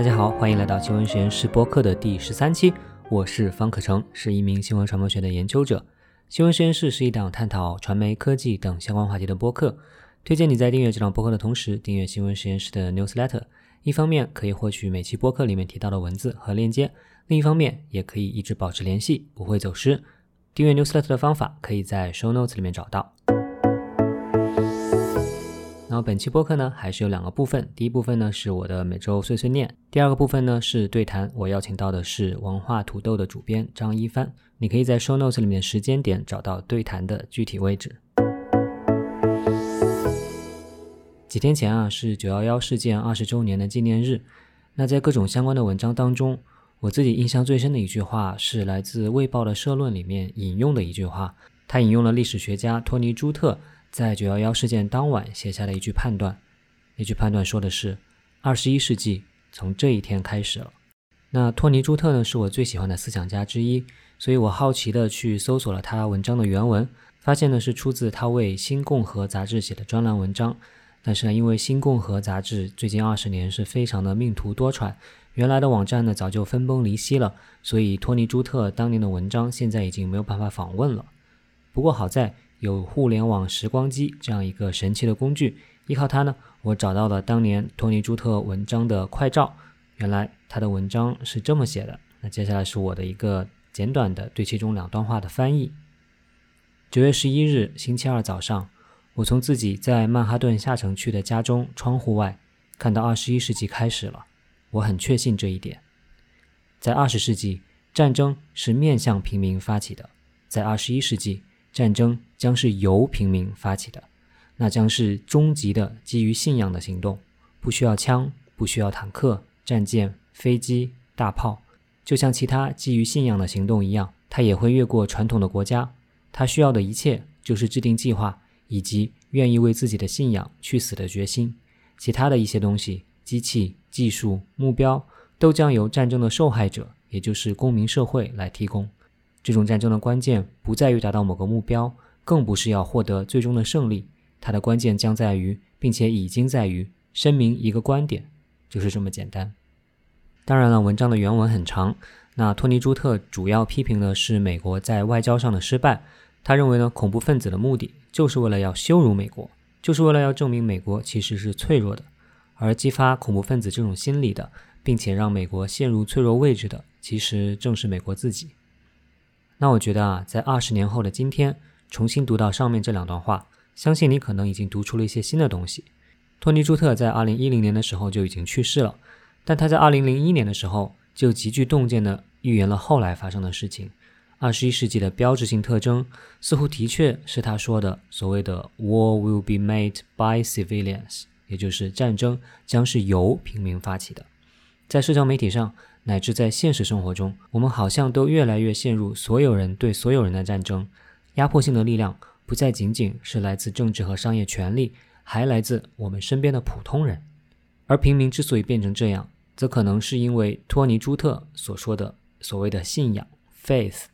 大家好，欢迎来到新闻实验室播客的第十三期。我是方可成，是一名新闻传播学的研究者。新闻实验室是一档探讨传媒、科技等相关话题的播客。推荐你在订阅这档播客的同时，订阅新闻实验室的 newsletter。一方面可以获取每期播客里面提到的文字和链接，另一方面也可以一直保持联系，不会走失。订阅 newsletter 的方法可以在 show notes 里面找到。本期播客呢，还是有两个部分。第一部分呢是我的每周碎碎念，第二个部分呢是对谈。我邀请到的是文化土豆的主编张一帆。你可以在 show notes 里面时间点找到对谈的具体位置。几天前啊，是九幺幺事件二十周年的纪念日。那在各种相关的文章当中，我自己印象最深的一句话是来自《卫报》的社论里面引用的一句话。他引用了历史学家托尼·朱特。在九幺幺事件当晚写下的一句判断，那句判断说的是：二十一世纪从这一天开始了。那托尼·朱特呢，是我最喜欢的思想家之一，所以我好奇的去搜索了他文章的原文，发现呢是出自他为《新共和》杂志写的专栏文章。但是呢，因为《新共和》杂志最近二十年是非常的命途多舛，原来的网站呢早就分崩离析了，所以托尼·朱特当年的文章现在已经没有办法访问了。不过好在。有互联网时光机这样一个神奇的工具，依靠它呢，我找到了当年托尼·朱特文章的快照。原来他的文章是这么写的。那接下来是我的一个简短的对其中两段话的翻译。九月十一日星期二早上，我从自己在曼哈顿下城区的家中窗户外看到二十一世纪开始了。我很确信这一点。在二十世纪，战争是面向平民发起的；在二十一世纪，战争将是由平民发起的，那将是终极的基于信仰的行动，不需要枪，不需要坦克、战舰、飞机、大炮，就像其他基于信仰的行动一样，它也会越过传统的国家。它需要的一切就是制定计划以及愿意为自己的信仰去死的决心。其他的一些东西，机器、技术、目标，都将由战争的受害者，也就是公民社会来提供。这种战争的关键不在于达到某个目标，更不是要获得最终的胜利。它的关键将在于，并且已经在于声明一个观点，就是这么简单。当然了，文章的原文很长。那托尼·朱特主要批评的是美国在外交上的失败。他认为呢，恐怖分子的目的就是为了要羞辱美国，就是为了要证明美国其实是脆弱的。而激发恐怖分子这种心理的，并且让美国陷入脆弱位置的，其实正是美国自己。那我觉得啊，在二十年后的今天，重新读到上面这两段话，相信你可能已经读出了一些新的东西。托尼·朱特在二零一零年的时候就已经去世了，但他在二零零一年的时候就极具洞见地预言了后来发生的事情。二十一世纪的标志性特征，似乎的确是他说的所谓的 “War will be made by civilians”，也就是战争将是由平民发起的。在社交媒体上。乃至在现实生活中，我们好像都越来越陷入所有人对所有人的战争。压迫性的力量不再仅仅是来自政治和商业权力，还来自我们身边的普通人。而平民之所以变成这样，则可能是因为托尼·朱特所说的所谓的信仰 （faith）。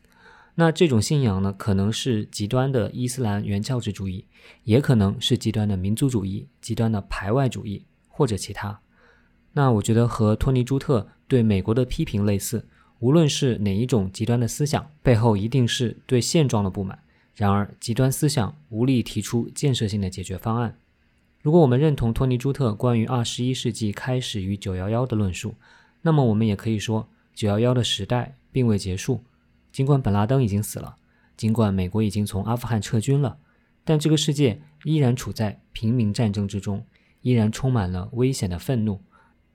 那这种信仰呢，可能是极端的伊斯兰原教旨主义，也可能是极端的民族主义、极端的排外主义，或者其他。那我觉得和托尼·朱特对美国的批评类似，无论是哪一种极端的思想，背后一定是对现状的不满。然而，极端思想无力提出建设性的解决方案。如果我们认同托尼·朱特关于二十一世纪开始于九幺幺的论述，那么我们也可以说，九幺幺的时代并未结束。尽管本拉登已经死了，尽管美国已经从阿富汗撤军了，但这个世界依然处在平民战争之中，依然充满了危险的愤怒。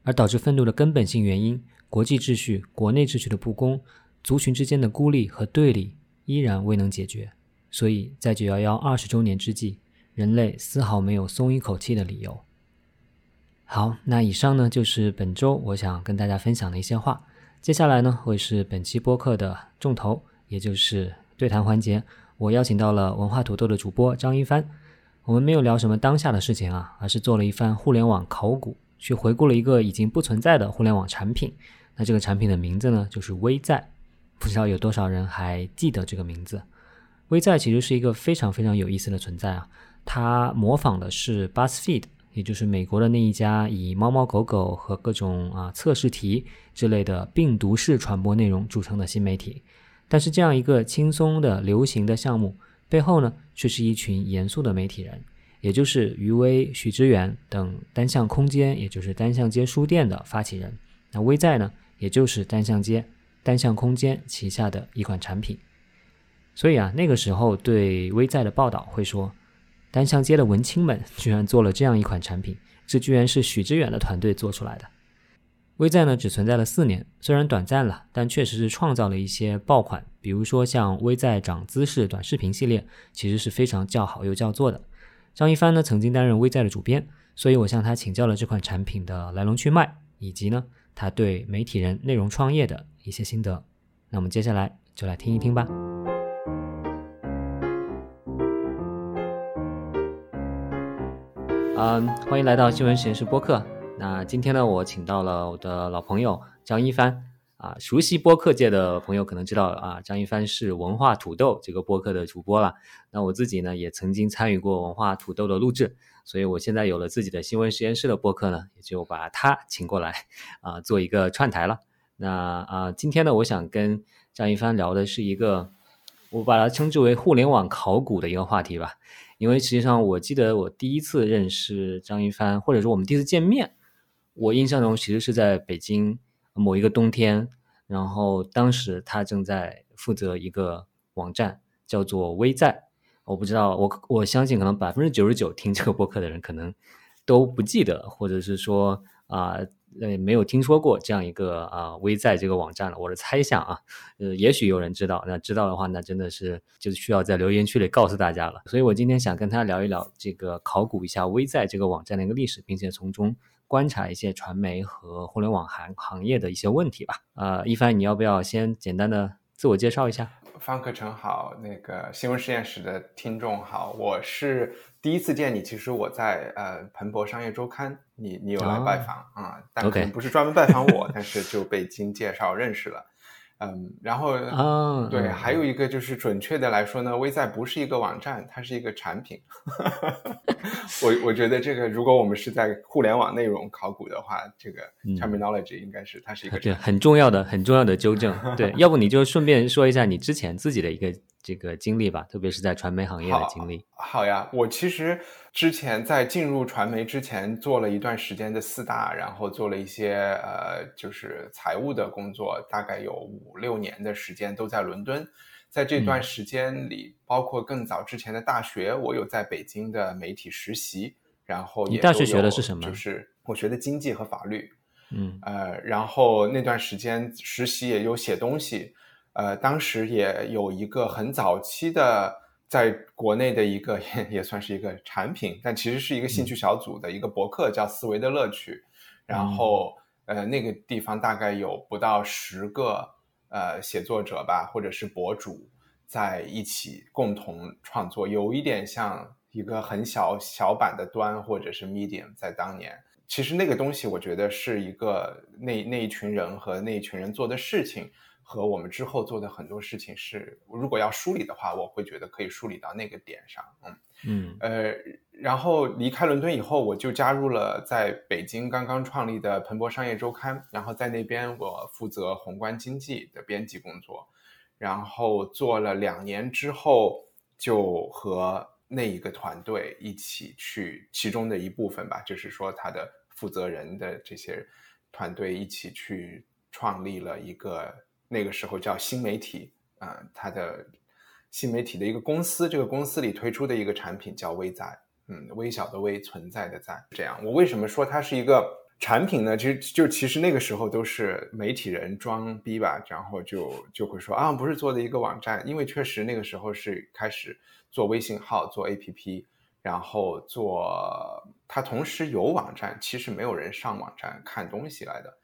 而导致愤怒的根本性原因，国际秩序、国内秩序的不公，族群之间的孤立和对立，依然未能解决。所以在九幺幺二十周年之际，人类丝毫没有松一口气的理由。好，那以上呢就是本周我想跟大家分享的一些话。接下来呢会是本期播客的重头，也就是对谈环节。我邀请到了文化土豆的主播张一帆。我们没有聊什么当下的事情啊，而是做了一番互联网考古。去回顾了一个已经不存在的互联网产品，那这个产品的名字呢，就是微在，不知道有多少人还记得这个名字。微在其实是一个非常非常有意思的存在啊，它模仿的是 BuzzFeed，也就是美国的那一家以猫猫狗狗和各种啊测试题之类的病毒式传播内容著称的新媒体。但是这样一个轻松的流行的项目背后呢，却是一群严肃的媒体人，也就是余威、许知远等单向空间，也就是单向街书店的发起人。那微在呢，也就是单向街、单向空间旗下的一款产品。所以啊，那个时候对微在的报道会说，单向街的文青们 居然做了这样一款产品，这居然是许知远的团队做出来的。微在呢只存在了四年，虽然短暂了，但确实是创造了一些爆款，比如说像微在长姿势短视频系列，其实是非常叫好又叫座的。张一帆呢曾经担任微在的主编，所以我向他请教了这款产品的来龙去脉，以及呢他对媒体人内容创业的一些心得。那我们接下来就来听一听吧。嗯，欢迎来到新闻实验室播客。那今天呢，我请到了我的老朋友张一帆啊，熟悉播客界的朋友可能知道啊，张一帆是文化土豆这个播客的主播了。那我自己呢，也曾经参与过文化土豆的录制，所以我现在有了自己的新闻实验室的播客呢，也就把他请过来啊，做一个串台了。那啊，今天呢，我想跟张一帆聊的是一个，我把它称之为互联网考古的一个话题吧。因为实际上，我记得我第一次认识张一帆，或者说我们第一次见面。我印象中其实是在北京某一个冬天，然后当时他正在负责一个网站，叫做微在。我不知道，我我相信可能百分之九十九听这个播客的人可能都不记得，或者是说啊呃没有听说过这样一个啊微在这个网站了。我的猜想啊，呃也许有人知道，那知道的话，那真的是就需要在留言区里告诉大家了。所以我今天想跟他聊一聊这个考古一下微在这个网站的一个历史，并且从中。观察一些传媒和互联网行行业的一些问题吧。呃，一帆，你要不要先简单的自我介绍一下？方克成好，那个新闻实验室的听众好，我是第一次见你，其实我在呃彭博商业周刊，你你有来拜访啊，但可能不是专门拜访我，但是就被经介绍认识了。嗯，然后啊，对，还有一个就是准确的来说呢，微赛不是一个网站，它是一个产品。我我觉得这个，如果我们是在互联网内容考古的话，这个 terminology 应该是它是一个对很重要的很重要的纠正。对，要不你就顺便说一下你之前自己的一个这个经历吧，特别是在传媒行业的经历。好呀，我其实。之前在进入传媒之前，做了一段时间的四大，然后做了一些呃，就是财务的工作，大概有五六年的时间都在伦敦。在这段时间里，包括更早之前的大学，我有在北京的媒体实习，然后你大学学的是什么？就是我学的经济和法律。嗯，呃，然后那段时间实习也有写东西，呃，当时也有一个很早期的。在国内的一个也 也算是一个产品，但其实是一个兴趣小组的一个博客，叫《思维的乐趣》。然后，呃，那个地方大概有不到十个呃写作者吧，或者是博主在一起共同创作，有一点像一个很小小版的端或者是 Medium。在当年，其实那个东西，我觉得是一个那那一群人和那一群人做的事情。和我们之后做的很多事情是，如果要梳理的话，我会觉得可以梳理到那个点上。嗯嗯呃，然后离开伦敦以后，我就加入了在北京刚刚创立的彭博商业周刊，然后在那边我负责宏观经济的编辑工作，然后做了两年之后，就和那一个团队一起去其中的一部分吧，就是说他的负责人的这些团队一起去创立了一个。那个时候叫新媒体，啊，它的新媒体的一个公司，这个公司里推出的一个产品叫微在，嗯，微小的微，存在的在，这样。我为什么说它是一个产品呢？其实就其实那个时候都是媒体人装逼吧，然后就就会说啊，不是做的一个网站，因为确实那个时候是开始做微信号、做 APP，然后做它同时有网站，其实没有人上网站看东西来的，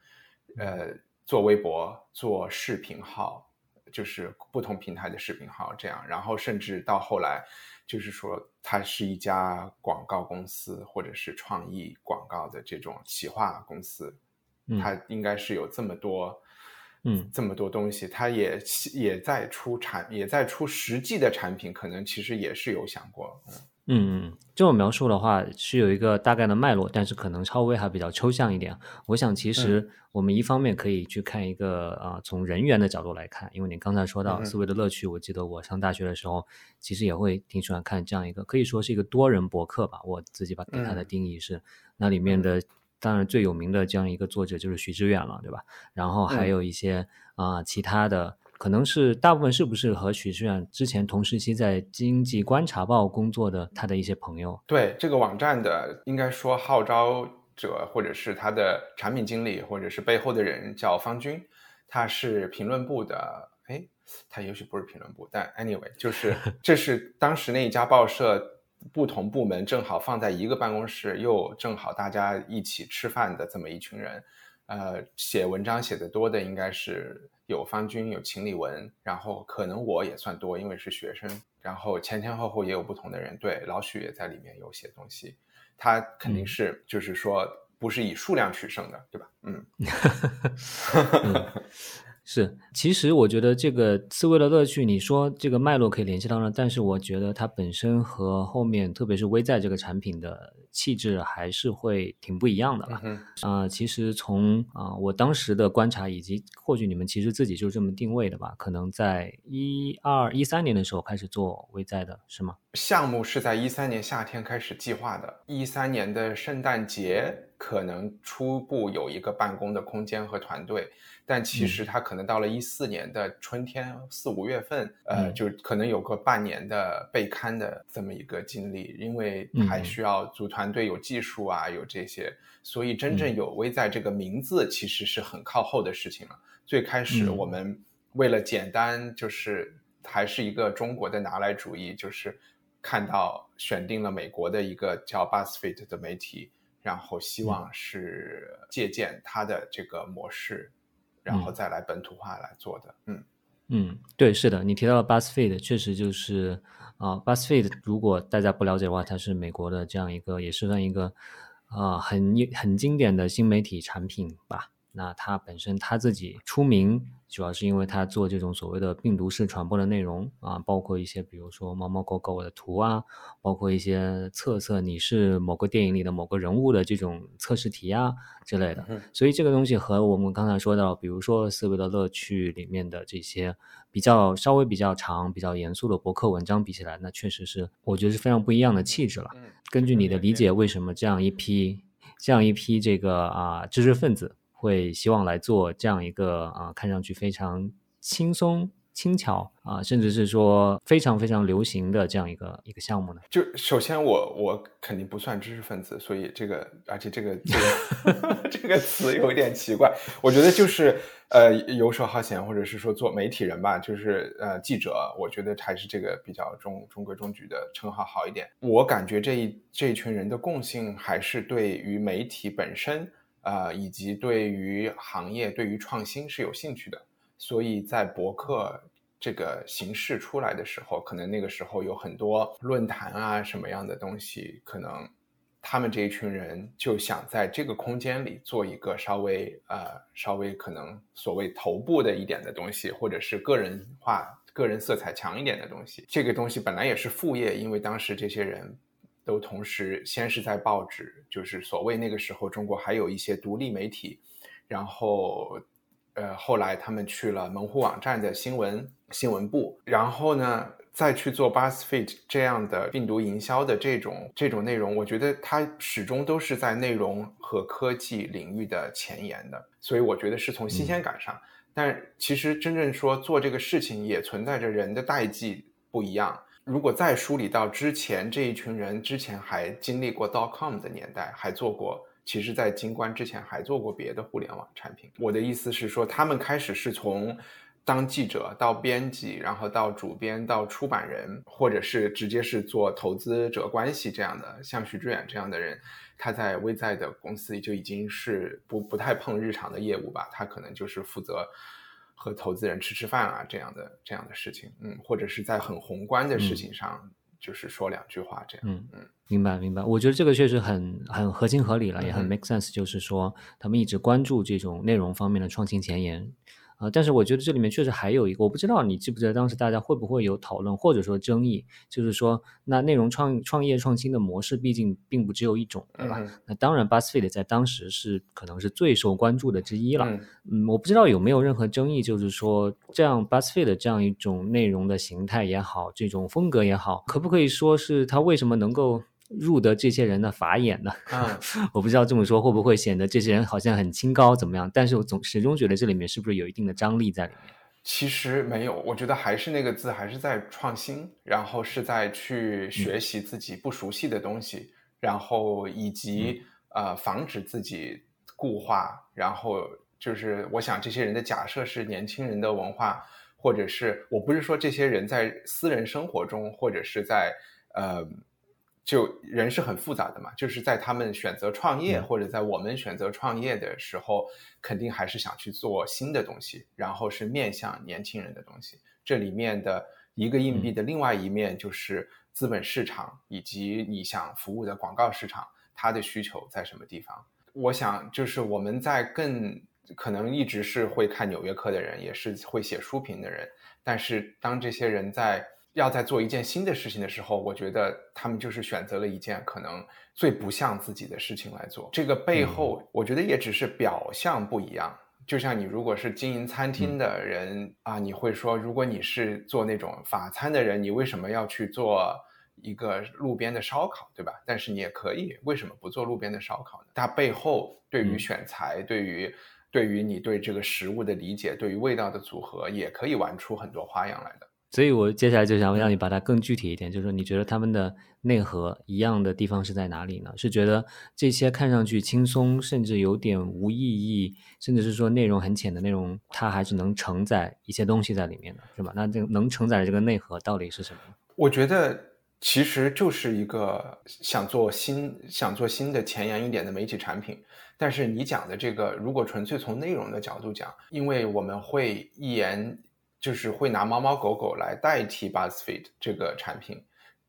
呃。做微博、做视频号，就是不同平台的视频号，这样，然后甚至到后来，就是说它是一家广告公司，或者是创意广告的这种企划公司，它应该是有这么多，嗯，这么多东西，它也也在出产，也在出实际的产品，可能其实也是有想过，嗯嗯，这种描述的话是有一个大概的脉络，但是可能稍微还比较抽象一点。我想其实我们一方面可以去看一个啊，从人员的角度来看，因为你刚才说到思维的乐趣，我记得我上大学的时候其实也会挺喜欢看这样一个，可以说是一个多人博客吧。我自己把给它的定义是，那里面的当然最有名的这样一个作者就是徐志远了，对吧？然后还有一些啊其他的。可能是大部分是不是和许志远之前同时期在《经济观察报》工作的他的一些朋友？对这个网站的，应该说号召者或者是他的产品经理或者是背后的人叫方军，他是评论部的。哎，他也许不是评论部，但 anyway，就是 这是当时那一家报社不同部门正好放在一个办公室，又正好大家一起吃饭的这么一群人。呃，写文章写的多的应该是。有方军，有秦理文，然后可能我也算多，因为是学生。然后前前后后也有不同的人，对老许也在里面有写东西，他肯定是就是说不是以数量取胜的，对吧？嗯。是，其实我觉得这个刺猬的乐趣，你说这个脉络可以联系到呢，但是我觉得它本身和后面，特别是微在这个产品的气质还是会挺不一样的吧？啊，其实从啊我当时的观察，以及或许你们其实自己就这么定位的吧，可能在一二一三年的时候开始做微在的是吗？项目是在一三年夏天开始计划的，一三年的圣诞节可能初步有一个办公的空间和团队。但其实他可能到了一四年的春天四五月份，呃，就可能有个半年的备刊的这么一个经历，因为还需要组团队，有技术啊，有这些，所以真正有微在这个名字其实是很靠后的事情了。最开始我们为了简单，就是还是一个中国的拿来主义，就是看到选定了美国的一个叫 BuzzFeed 的媒体，然后希望是借鉴它的这个模式。然后再来本土化来做的，嗯嗯，对，是的，你提到了 Buzzfeed，确实就是啊，Buzzfeed，如果大家不了解的话，它是美国的这样一个，也是算一个啊很很经典的新媒体产品吧。那他本身他自己出名。主要是因为他做这种所谓的病毒式传播的内容啊，包括一些比如说猫猫狗狗的图啊，包括一些测测你是某个电影里的某个人物的这种测试题啊之类的。所以这个东西和我们刚才说到，比如说思维的乐趣里面的这些比较稍微比较长、比较严肃的博客文章比起来，那确实是我觉得是非常不一样的气质了。根据你的理解，为什么这样一批这样一批这个啊知识分子？会希望来做这样一个啊，看上去非常轻松轻巧啊，甚至是说非常非常流行的这样一个一个项目呢？就首先我我肯定不算知识分子，所以这个而且这个这个 这个词有一点奇怪。我觉得就是呃游手好闲，或者是说做媒体人吧，就是呃记者，我觉得还是这个比较中中规中矩的称号好一点。我感觉这一这一群人的共性还是对于媒体本身。呃，以及对于行业、对于创新是有兴趣的，所以在博客这个形式出来的时候，可能那个时候有很多论坛啊什么样的东西，可能他们这一群人就想在这个空间里做一个稍微呃稍微可能所谓头部的一点的东西，或者是个人化、个人色彩强一点的东西。这个东西本来也是副业，因为当时这些人。都同时，先是在报纸，就是所谓那个时候中国还有一些独立媒体，然后，呃，后来他们去了门户网站的新闻新闻部，然后呢，再去做 Buzzfeed 这样的病毒营销的这种这种内容，我觉得它始终都是在内容和科技领域的前沿的，所以我觉得是从新鲜感上，但其实真正说做这个事情也存在着人的代际不一样。如果再梳理到之前这一群人，之前还经历过 dot com 的年代，还做过，其实，在金冠之前还做过别的互联网产品。我的意思是说，他们开始是从当记者到编辑，然后到主编，到出版人，或者是直接是做投资者关系这样的，像徐志远这样的人，他在微在的公司就已经是不不太碰日常的业务吧，他可能就是负责。和投资人吃吃饭啊，这样的这样的事情，嗯，或者是在很宏观的事情上，就是说两句话这样，嗯嗯，明白明白。我觉得这个确实很很合情合理了，也很 make sense。就是说，他们一直关注这种内容方面的创新前沿啊，但是我觉得这里面确实还有一个，我不知道你记不记得当时大家会不会有讨论或者说争议，就是说那内容创创业创新的模式毕竟并不只有一种，对吧？那当然，BuzzFeed 在当时是可能是最受关注的之一了。嗯，我不知道有没有任何争议，就是说这样 BuzzFeed 这样一种内容的形态也好，这种风格也好，可不可以说是它为什么能够？入得这些人的法眼呢？嗯，我不知道这么说会不会显得这些人好像很清高怎么样？但是我总始终觉得这里面是不是有一定的张力在里面？其实没有，我觉得还是那个字，还是在创新，然后是在去学习自己不熟悉的东西，然后以及呃防止自己固化。然后就是我想这些人的假设是年轻人的文化，或者是我不是说这些人在私人生活中或者是在呃。就人是很复杂的嘛，就是在他们选择创业，或者在我们选择创业的时候，肯定还是想去做新的东西，然后是面向年轻人的东西。这里面的一个硬币的另外一面就是资本市场以及你想服务的广告市场，它的需求在什么地方？我想就是我们在更可能一直是会看《纽约客》的人，也是会写书评的人，但是当这些人在。要在做一件新的事情的时候，我觉得他们就是选择了一件可能最不像自己的事情来做。这个背后，我觉得也只是表象不一样。就像你如果是经营餐厅的人啊，你会说，如果你是做那种法餐的人，你为什么要去做一个路边的烧烤，对吧？但是你也可以，为什么不做路边的烧烤呢？它背后对于选材，对于对于你对这个食物的理解，对于味道的组合，也可以玩出很多花样来的。所以，我接下来就想让你把它更具体一点，就是说，你觉得他们的内核一样的地方是在哪里呢？是觉得这些看上去轻松，甚至有点无意义，甚至是说内容很浅的内容，它还是能承载一些东西在里面的，是吧？那这个能承载的这个内核到底是什么？我觉得其实就是一个想做新、想做新的前沿一点的媒体产品。但是你讲的这个，如果纯粹从内容的角度讲，因为我们会一言。就是会拿猫猫狗狗来代替 BuzzFeed 这个产品，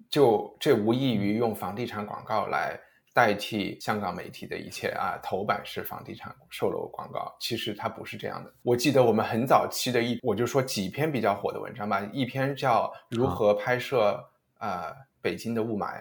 就这无异于用房地产广告来代替香港媒体的一切啊，头版是房地产售楼广告，其实它不是这样的。我记得我们很早期的一，我就说几篇比较火的文章吧，一篇叫如何拍摄啊北京的雾霾，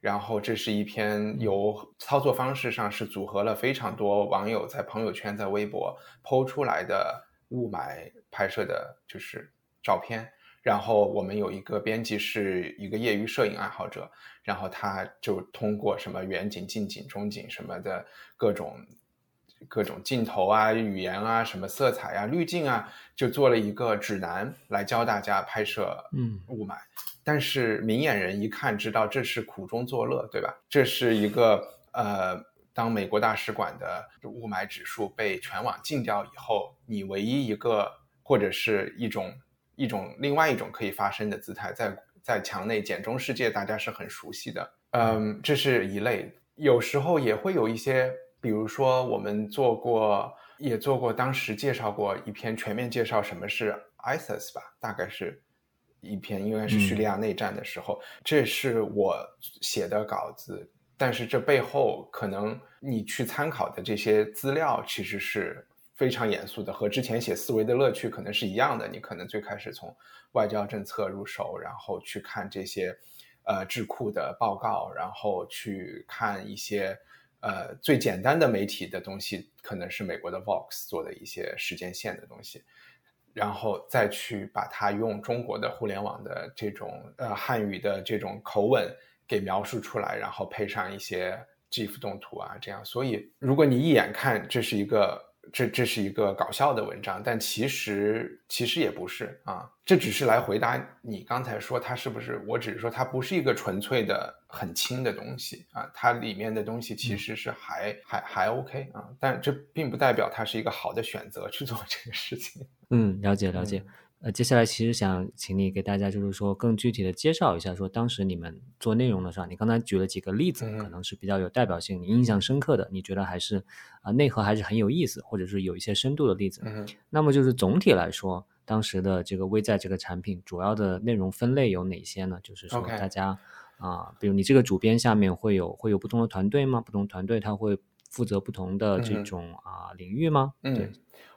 然后这是一篇由操作方式上是组合了非常多网友在朋友圈在微博抛出来的。雾霾拍摄的就是照片，然后我们有一个编辑是一个业余摄影爱好者，然后他就通过什么远景、近景、中景什么的各种各种镜头啊、语言啊、什么色彩啊、滤镜啊，就做了一个指南来教大家拍摄嗯雾霾。但是明眼人一看知道这是苦中作乐，对吧？这是一个呃。当美国大使馆的雾霾指数被全网禁掉以后，你唯一一个或者是一种一种另外一种可以发声的姿态，在在墙内简中世界，大家是很熟悉的。嗯，这是一类。有时候也会有一些，比如说我们做过，也做过，当时介绍过一篇全面介绍什么是 ISIS 吧，大概是一篇，应该是叙利亚内战的时候，这是我写的稿子。但是这背后可能你去参考的这些资料其实是非常严肃的，和之前写思维的乐趣可能是一样的。你可能最开始从外交政策入手，然后去看这些呃智库的报告，然后去看一些呃最简单的媒体的东西，可能是美国的 Vox 做的一些时间线的东西，然后再去把它用中国的互联网的这种呃汉语的这种口吻。给描述出来，然后配上一些 GIF 动图啊，这样。所以，如果你一眼看这是一个这这是一个搞笑的文章，但其实其实也不是啊。这只是来回答你刚才说它是不是？我只是说它不是一个纯粹的很轻的东西啊，它里面的东西其实是还还还 OK 啊。但这并不代表它是一个好的选择去做这个事情。嗯，了解了解。呃，接下来其实想请你给大家就是说更具体的介绍一下，说当时你们做内容的时候，你刚才举了几个例子，可能是比较有代表性、你印象深刻的，你觉得还是啊内核还是很有意思，或者是有一些深度的例子。嗯，那么就是总体来说，当时的这个微在这个产品主要的内容分类有哪些呢？就是说大家啊，比如你这个主编下面会有会有不同的团队吗？不同团队他会。负责不同的这种啊领域吗？嗯，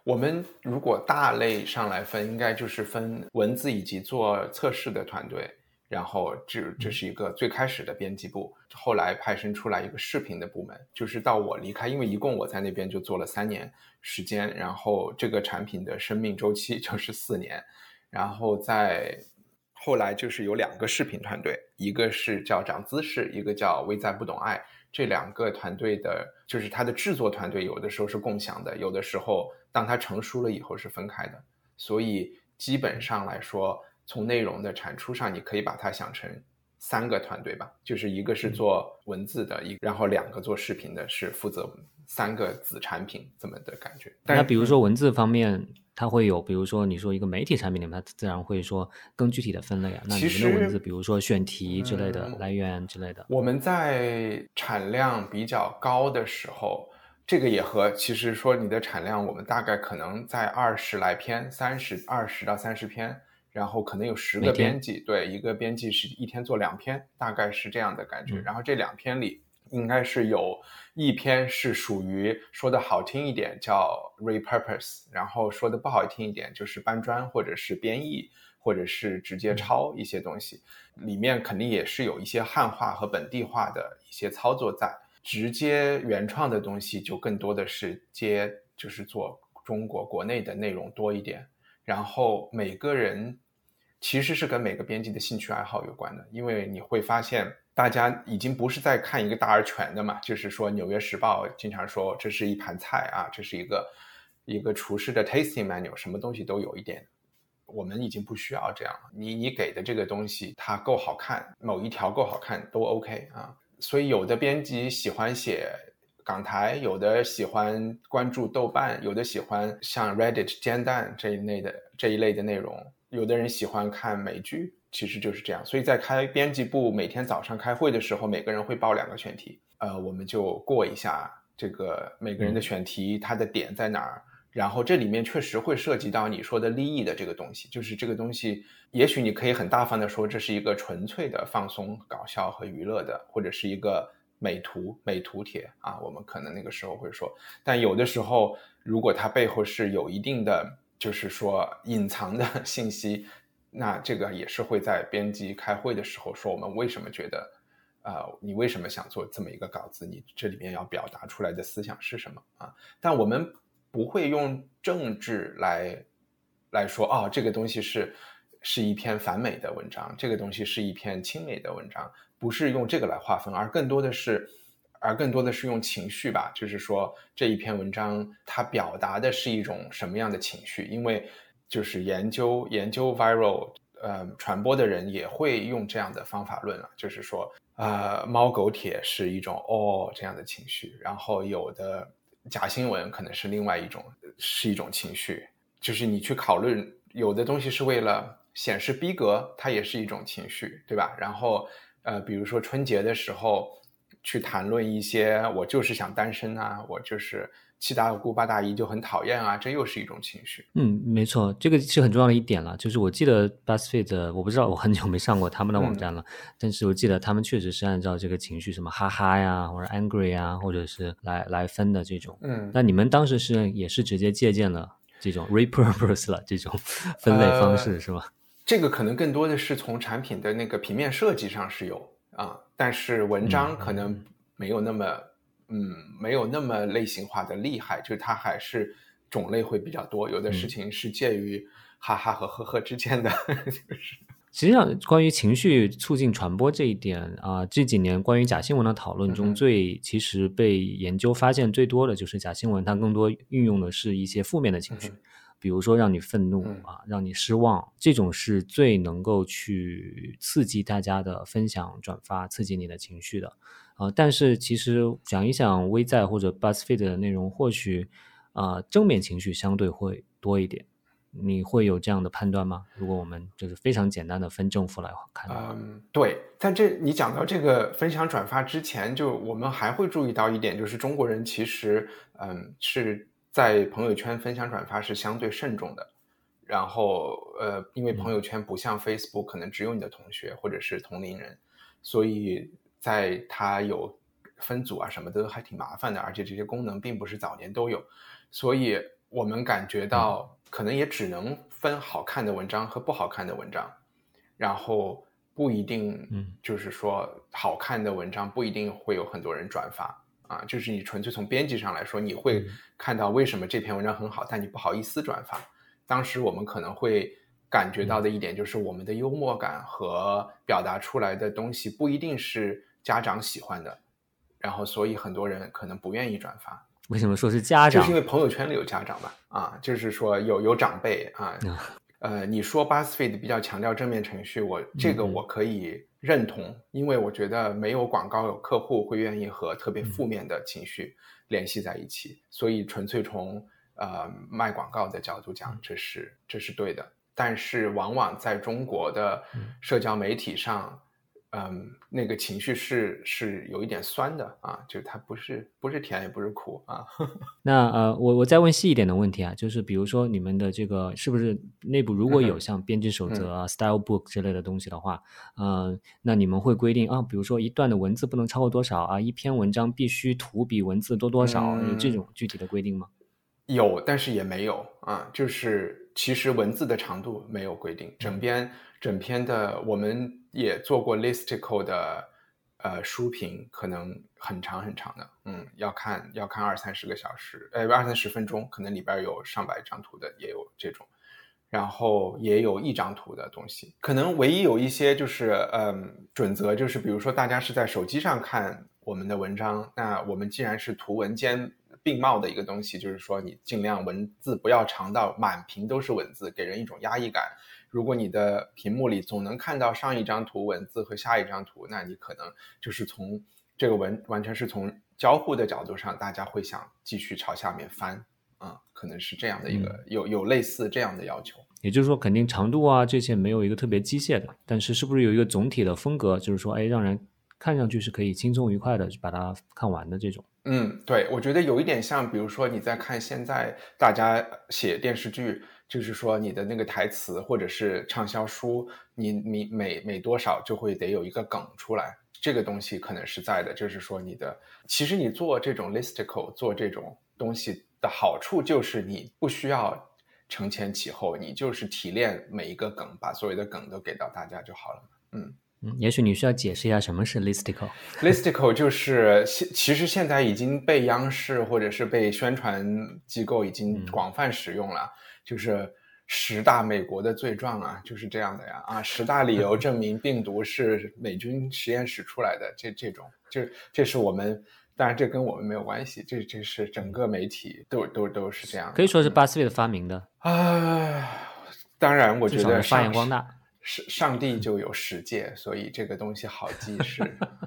我们如果大类上来分，应该就是分文字以及做测试的团队。然后这这是一个最开始的编辑部，后来派生出来一个视频的部门，就是到我离开，因为一共我在那边就做了三年时间，然后这个产品的生命周期 就是四年，然后在后来就是有两个视频团队，一个是叫长姿势，一个叫微在不懂爱，这两个团队的，就是它的制作团队有的时候是共享的，有的时候当它成熟了以后是分开的，所以基本上来说。从内容的产出上，你可以把它想成三个团队吧，就是一个是做文字的，一然后两个做视频的，是负责三个子产品这么的感觉。那比如说文字方面，它会有，比如说你说一个媒体产品里面，它自然会说更具体的分类啊。那你们的文字，比如说选题之类的来源之类的，我们在产量比较高的时候，这个也和其实说你的产量，我们大概可能在二十来篇，三十二十到三十篇。然后可能有十个编辑，对，一个编辑是一天做两篇，大概是这样的感觉。然后这两篇里，应该是有一篇是属于说的好听一点叫 repurpose，然后说的不好听一点就是搬砖或者是编译或者是直接抄一些东西，里面肯定也是有一些汉化和本地化的一些操作在。直接原创的东西就更多的是接，就是做中国国内的内容多一点。然后每个人其实是跟每个编辑的兴趣爱好有关的，因为你会发现大家已经不是在看一个大而全的嘛，就是说《纽约时报》经常说这是一盘菜啊，这是一个一个厨师的 tasting menu，什么东西都有一点。我们已经不需要这样了，你你给的这个东西它够好看，某一条够好看都 OK 啊。所以有的编辑喜欢写。港台有的喜欢关注豆瓣，有的喜欢像 Reddit 煎蛋这一类的这一类的内容，有的人喜欢看美剧，其实就是这样。所以在开编辑部每天早上开会的时候，每个人会报两个选题，呃，我们就过一下这个每个人的选题，它的点在哪儿。然后这里面确实会涉及到你说的利益的这个东西，就是这个东西，也许你可以很大方的说这是一个纯粹的放松、搞笑和娱乐的，或者是一个。美图美图帖啊，我们可能那个时候会说，但有的时候，如果它背后是有一定的，就是说隐藏的 信息，那这个也是会在编辑开会的时候说，我们为什么觉得，呃，你为什么想做这么一个稿子？你这里面要表达出来的思想是什么啊？但我们不会用政治来来说，哦，这个东西是是一篇反美的文章，这个东西是一篇亲美的文章。不是用这个来划分，而更多的是，而更多的是用情绪吧。就是说，这一篇文章它表达的是一种什么样的情绪？因为就是研究研究 viral 呃传播的人也会用这样的方法论了。就是说，呃，猫狗帖是一种哦这样的情绪，然后有的假新闻可能是另外一种是一种情绪。就是你去讨论，有的东西是为了显示逼格，它也是一种情绪，对吧？然后。呃，比如说春节的时候，去谈论一些我就是想单身啊，我就是七大姑八大姨就很讨厌啊，这又是一种情绪。嗯，没错，这个是很重要的一点了。就是我记得 BuzzFeed，我不知道我很久没上过他们的网站了，但是我记得他们确实是按照这个情绪，什么哈哈呀，或者 angry 啊，或者是来来分的这种。嗯，那你们当时是也是直接借鉴了这种 repurpose 了这种分类方式是吗？这个可能更多的是从产品的那个平面设计上是有啊，但是文章可能没有那么，嗯，没有那么类型化的厉害，就是它还是种类会比较多，有的事情是介于哈哈和呵呵之间的。实际上，关于情绪促进传播这一点啊，这几年关于假新闻的讨论中，最其实被研究发现最多的就是假新闻，它更多运用的是一些负面的情绪。比如说让你愤怒啊，让你失望，这种是最能够去刺激大家的分享转发，刺激你的情绪的啊。但是其实想一想，微在或者 BuzzFeed 的内容，或许啊正面情绪相对会多一点。你会有这样的判断吗？如果我们就是非常简单的分正负来看，嗯，对。在这你讲到这个分享转发之前，就我们还会注意到一点，就是中国人其实嗯是。在朋友圈分享转发是相对慎重的，然后呃，因为朋友圈不像 Facebook 可能只有你的同学或者是同龄人，所以在它有分组啊什么的还挺麻烦的，而且这些功能并不是早年都有，所以我们感觉到可能也只能分好看的文章和不好看的文章，然后不一定，嗯，就是说好看的文章不一定会有很多人转发啊，就是你纯粹从编辑上来说，你会看到为什么这篇文章很好，但你不好意思转发。当时我们可能会感觉到的一点就是我们的幽默感和表达出来的东西不一定是家长喜欢的。然后，所以很多人可能不愿意转发。为什么说是家长？就是因为朋友圈里有家长吧？啊，就是说有有长辈啊。呃，你说 BuzzFeed 比较强调正面程序，我这个我可以认同，因为我觉得没有广告，有客户会愿意和特别负面的情绪联系在一起。所以，纯粹从呃卖广告的角度讲，这是这是对的。但是，往往在中国的社交媒体上。嗯，那个情绪是是有一点酸的啊，就它不是不是甜也不是苦啊。那呃，我我再问细一点的问题啊，就是比如说你们的这个是不是内部如果有像编辑守则啊、style book 之类的东西的话，嗯，那你们会规定啊，比如说一段的文字不能超过多少啊，一篇文章必须图比文字多多少，有这种具体的规定吗？有，但是也没有啊，就是其实文字的长度没有规定，整篇整篇的我们。也做过 listicle 的呃书评，可能很长很长的，嗯，要看要看二三十个小时，呃二三十分钟，可能里边有上百张图的也有这种，然后也有一张图的东西，可能唯一有一些就是嗯准则，就是比如说大家是在手机上看我们的文章，那我们既然是图文兼并茂的一个东西，就是说你尽量文字不要长到满屏都是文字，给人一种压抑感。如果你的屏幕里总能看到上一张图文字和下一张图，那你可能就是从这个文完全是从交互的角度上，大家会想继续朝下面翻，啊，可能是这样的一个有有类似这样的要求。也就是说，肯定长度啊这些没有一个特别机械的，但是是不是有一个总体的风格，就是说，哎，让人看上去是可以轻松愉快的去把它看完的这种？嗯，对，我觉得有一点像，比如说你在看现在大家写电视剧。就是说，你的那个台词或者是畅销书，你你每每多少就会得有一个梗出来，这个东西可能是在的。就是说，你的其实你做这种 listicle 做这种东西的好处就是你不需要承前启后，你就是提炼每一个梗，把所有的梗都给到大家就好了。嗯嗯，也许你需要解释一下什么是 listicle。listicle 就是现其实现在已经被央视或者是被宣传机构已经广泛使用了。就是十大美国的罪状啊，就是这样的呀啊，十大理由证明病毒是美军实验室出来的，这这种，就这是我们，当然这跟我们没有关系，这这是整个媒体都都都是这样，可以说是巴斯韦的发明的啊。当然，我觉得发扬光大，上上帝就有十诫，所以这个东西好记是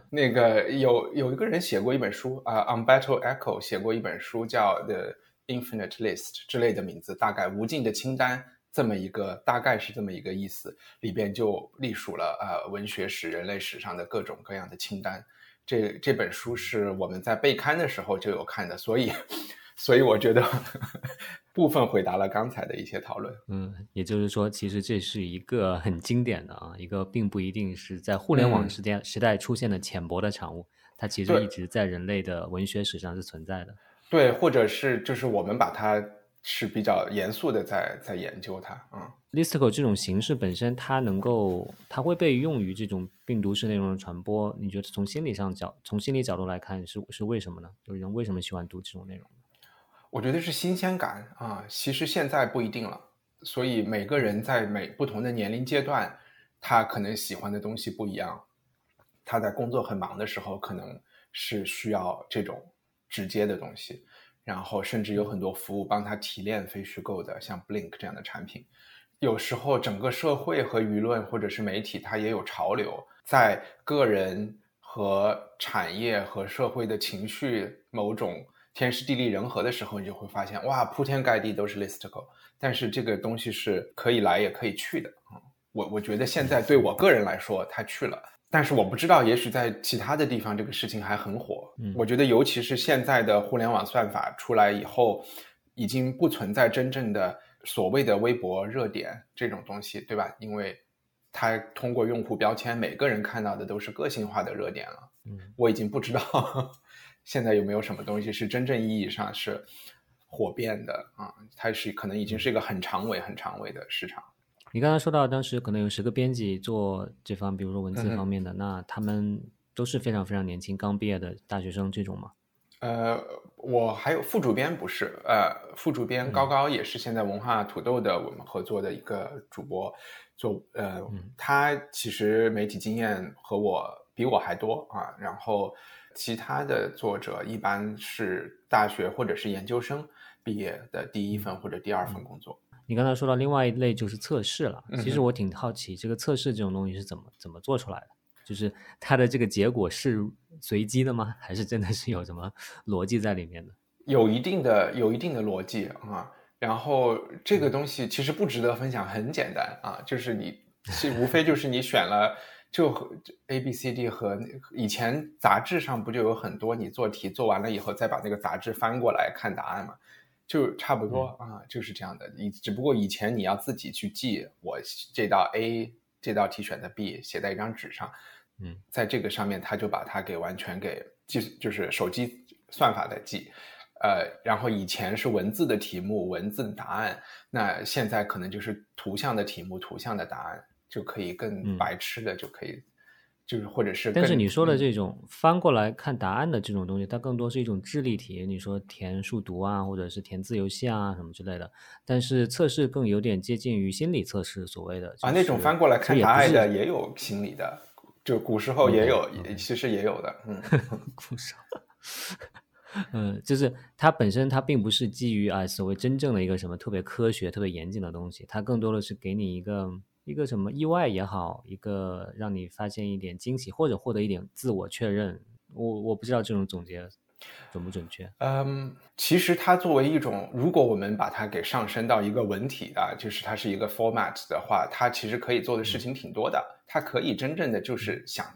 那个有有一个人写过一本书啊，On Battle Echo 写过一本书叫 The。Infinite List 之类的名字，大概无尽的清单，这么一个大概是这么一个意思，里边就隶属了呃文学史、人类史上的各种各样的清单。这这本书是我们在备刊的时候就有看的，所以 所以我觉得 部分回答了刚才的一些讨论。嗯，也就是说，其实这是一个很经典的啊，一个并不一定是在互联网时间时代出现的浅薄的产物，它其实一直在人类的文学史上是存在的。对，或者是就是我们把它是比较严肃的在在研究它，嗯，listicle 这种形式本身它能够它会被用于这种病毒式内容的传播，你觉得从心理上角从心理角度来看是是为什么呢？就是人为什么喜欢读这种内容？我觉得是新鲜感啊，其实现在不一定了，所以每个人在每不同的年龄阶段，他可能喜欢的东西不一样，他在工作很忙的时候可能是需要这种。直接的东西，然后甚至有很多服务帮他提炼非虚构的，像 Blink 这样的产品。有时候整个社会和舆论或者是媒体，它也有潮流，在个人和产业和社会的情绪某种天时地利人和的时候，你就会发现，哇，铺天盖地都是 listicle。但是这个东西是可以来也可以去的啊。我我觉得现在对我个人来说，它去了。但是我不知道，也许在其他的地方这个事情还很火。我觉得，尤其是现在的互联网算法出来以后，已经不存在真正的所谓的微博热点这种东西，对吧？因为它通过用户标签，每个人看到的都是个性化的热点了。嗯，我已经不知道 现在有没有什么东西是真正意义上是火遍的啊，它是可能已经是一个很长尾、很长尾的市场。你刚才说到当时可能有十个编辑做这方，比如说文字方面的，那他们都是非常非常年轻，刚毕业的大学生这种吗？呃，我还有副主编不是，呃，副主编高高也是现在文化土豆的我们合作的一个主播，做呃，他其实媒体经验和我比我还多啊，然后其他的作者一般是大学或者是研究生毕业的第一份或者第二份工作。你刚才说到另外一类就是测试了，其实我挺好奇，这个测试这种东西是怎么怎么做出来的？就是它的这个结果是随机的吗？还是真的是有什么逻辑在里面的？有一定的有一定的逻辑啊，然后这个东西其实不值得分享，很简单啊，就是你是无非就是你选了就和 A B C D 和那以前杂志上不就有很多你做题做完了以后再把那个杂志翻过来看答案嘛，就差不多啊，就是这样的。以只不过以前你要自己去记，我这道 A 这道题选的 B 写在一张纸上，嗯，在这个上面他就把它给完全给记，就是手机算法在记。呃，然后以前是文字的题目、文字的答案，那现在可能就是图像的题目、图像的答案，就可以更嗯白痴的就可以，就是或者是。但是你说的嗯这种翻过来看答案的这种东西，它更多是一种智力题，你说填数独啊，或者是填字游戏啊什么之类的。但是测试更有点接近于心理测试，所谓的啊，那种翻过来看答案的也有心理的，就古时候也有其实也有的，嗯。古时候。嗯，就是它本身它并不是基于啊所谓真正的一个什么特别科学、特别严谨的东西，它更多的是给你一个一个什么意外也好，一个让你发现一点惊喜，或者获得一点自我确认。我我不知道这种总结准不准确。嗯，其实它作为一种，如果我们把它给上升到一个文体啊，就是它是一个 format 的话，它其实可以做的事情挺多的。它可以真正的就是想，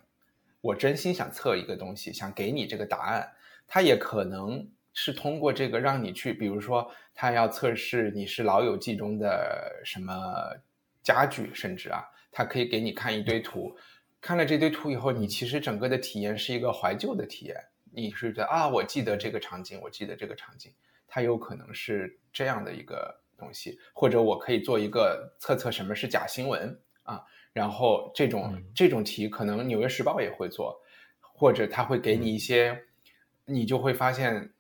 我真心想测一个东西，想给你这个答案。它也可能是通过这个让你去，比如说，它要测试你是《老友记》中的什么家具，甚至啊，它可以给你看一堆图，看了这堆图以后，你其实整个的体验是一个怀旧的体验。你是觉得啊，我记得这个场景，我记得这个场景，它有可能是这样的一个东西，或者我可以做一个测测什么是假新闻啊，然后这种、嗯。这种题可能《纽约时报》也会做，或者他会给你一些，你就会发现，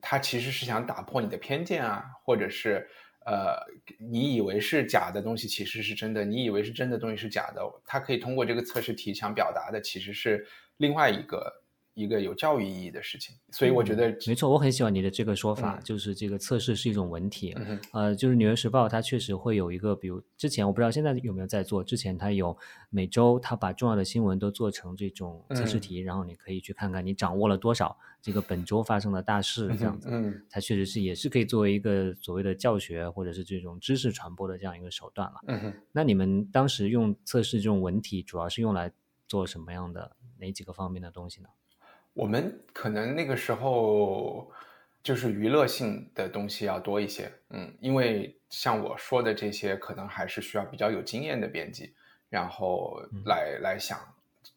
他其实是想打破你的偏见啊，或者是呃，你以为是假的东西其实是真的，你以为是真的东西是假的，它可以通过这个测试题想表达的其实是另外一个一个有教育意义的事情，所以我觉得没错，我很喜欢你的这个说法，嗯就是这个测试是一种文体。嗯呃，就是《纽约时报》它确实会有一个，比如之前我不知道现在有没有在做，之前它有每周它把重要的新闻都做成这种测试嗯题，然后你可以去看看你掌握了多少这个本周发生的大事这样子。嗯它确实是也是可以作为一个所谓的教学或者是这种知识传播的这样一个手段了。嗯。那你们当时用测试这种文体，主要是用来做什么样的哪几个方面的东西呢？我们可能那个时候就是娱乐性的东西要多一些，嗯，因为像我说的这些，可能还是需要比较有经验的编辑，然后来、来想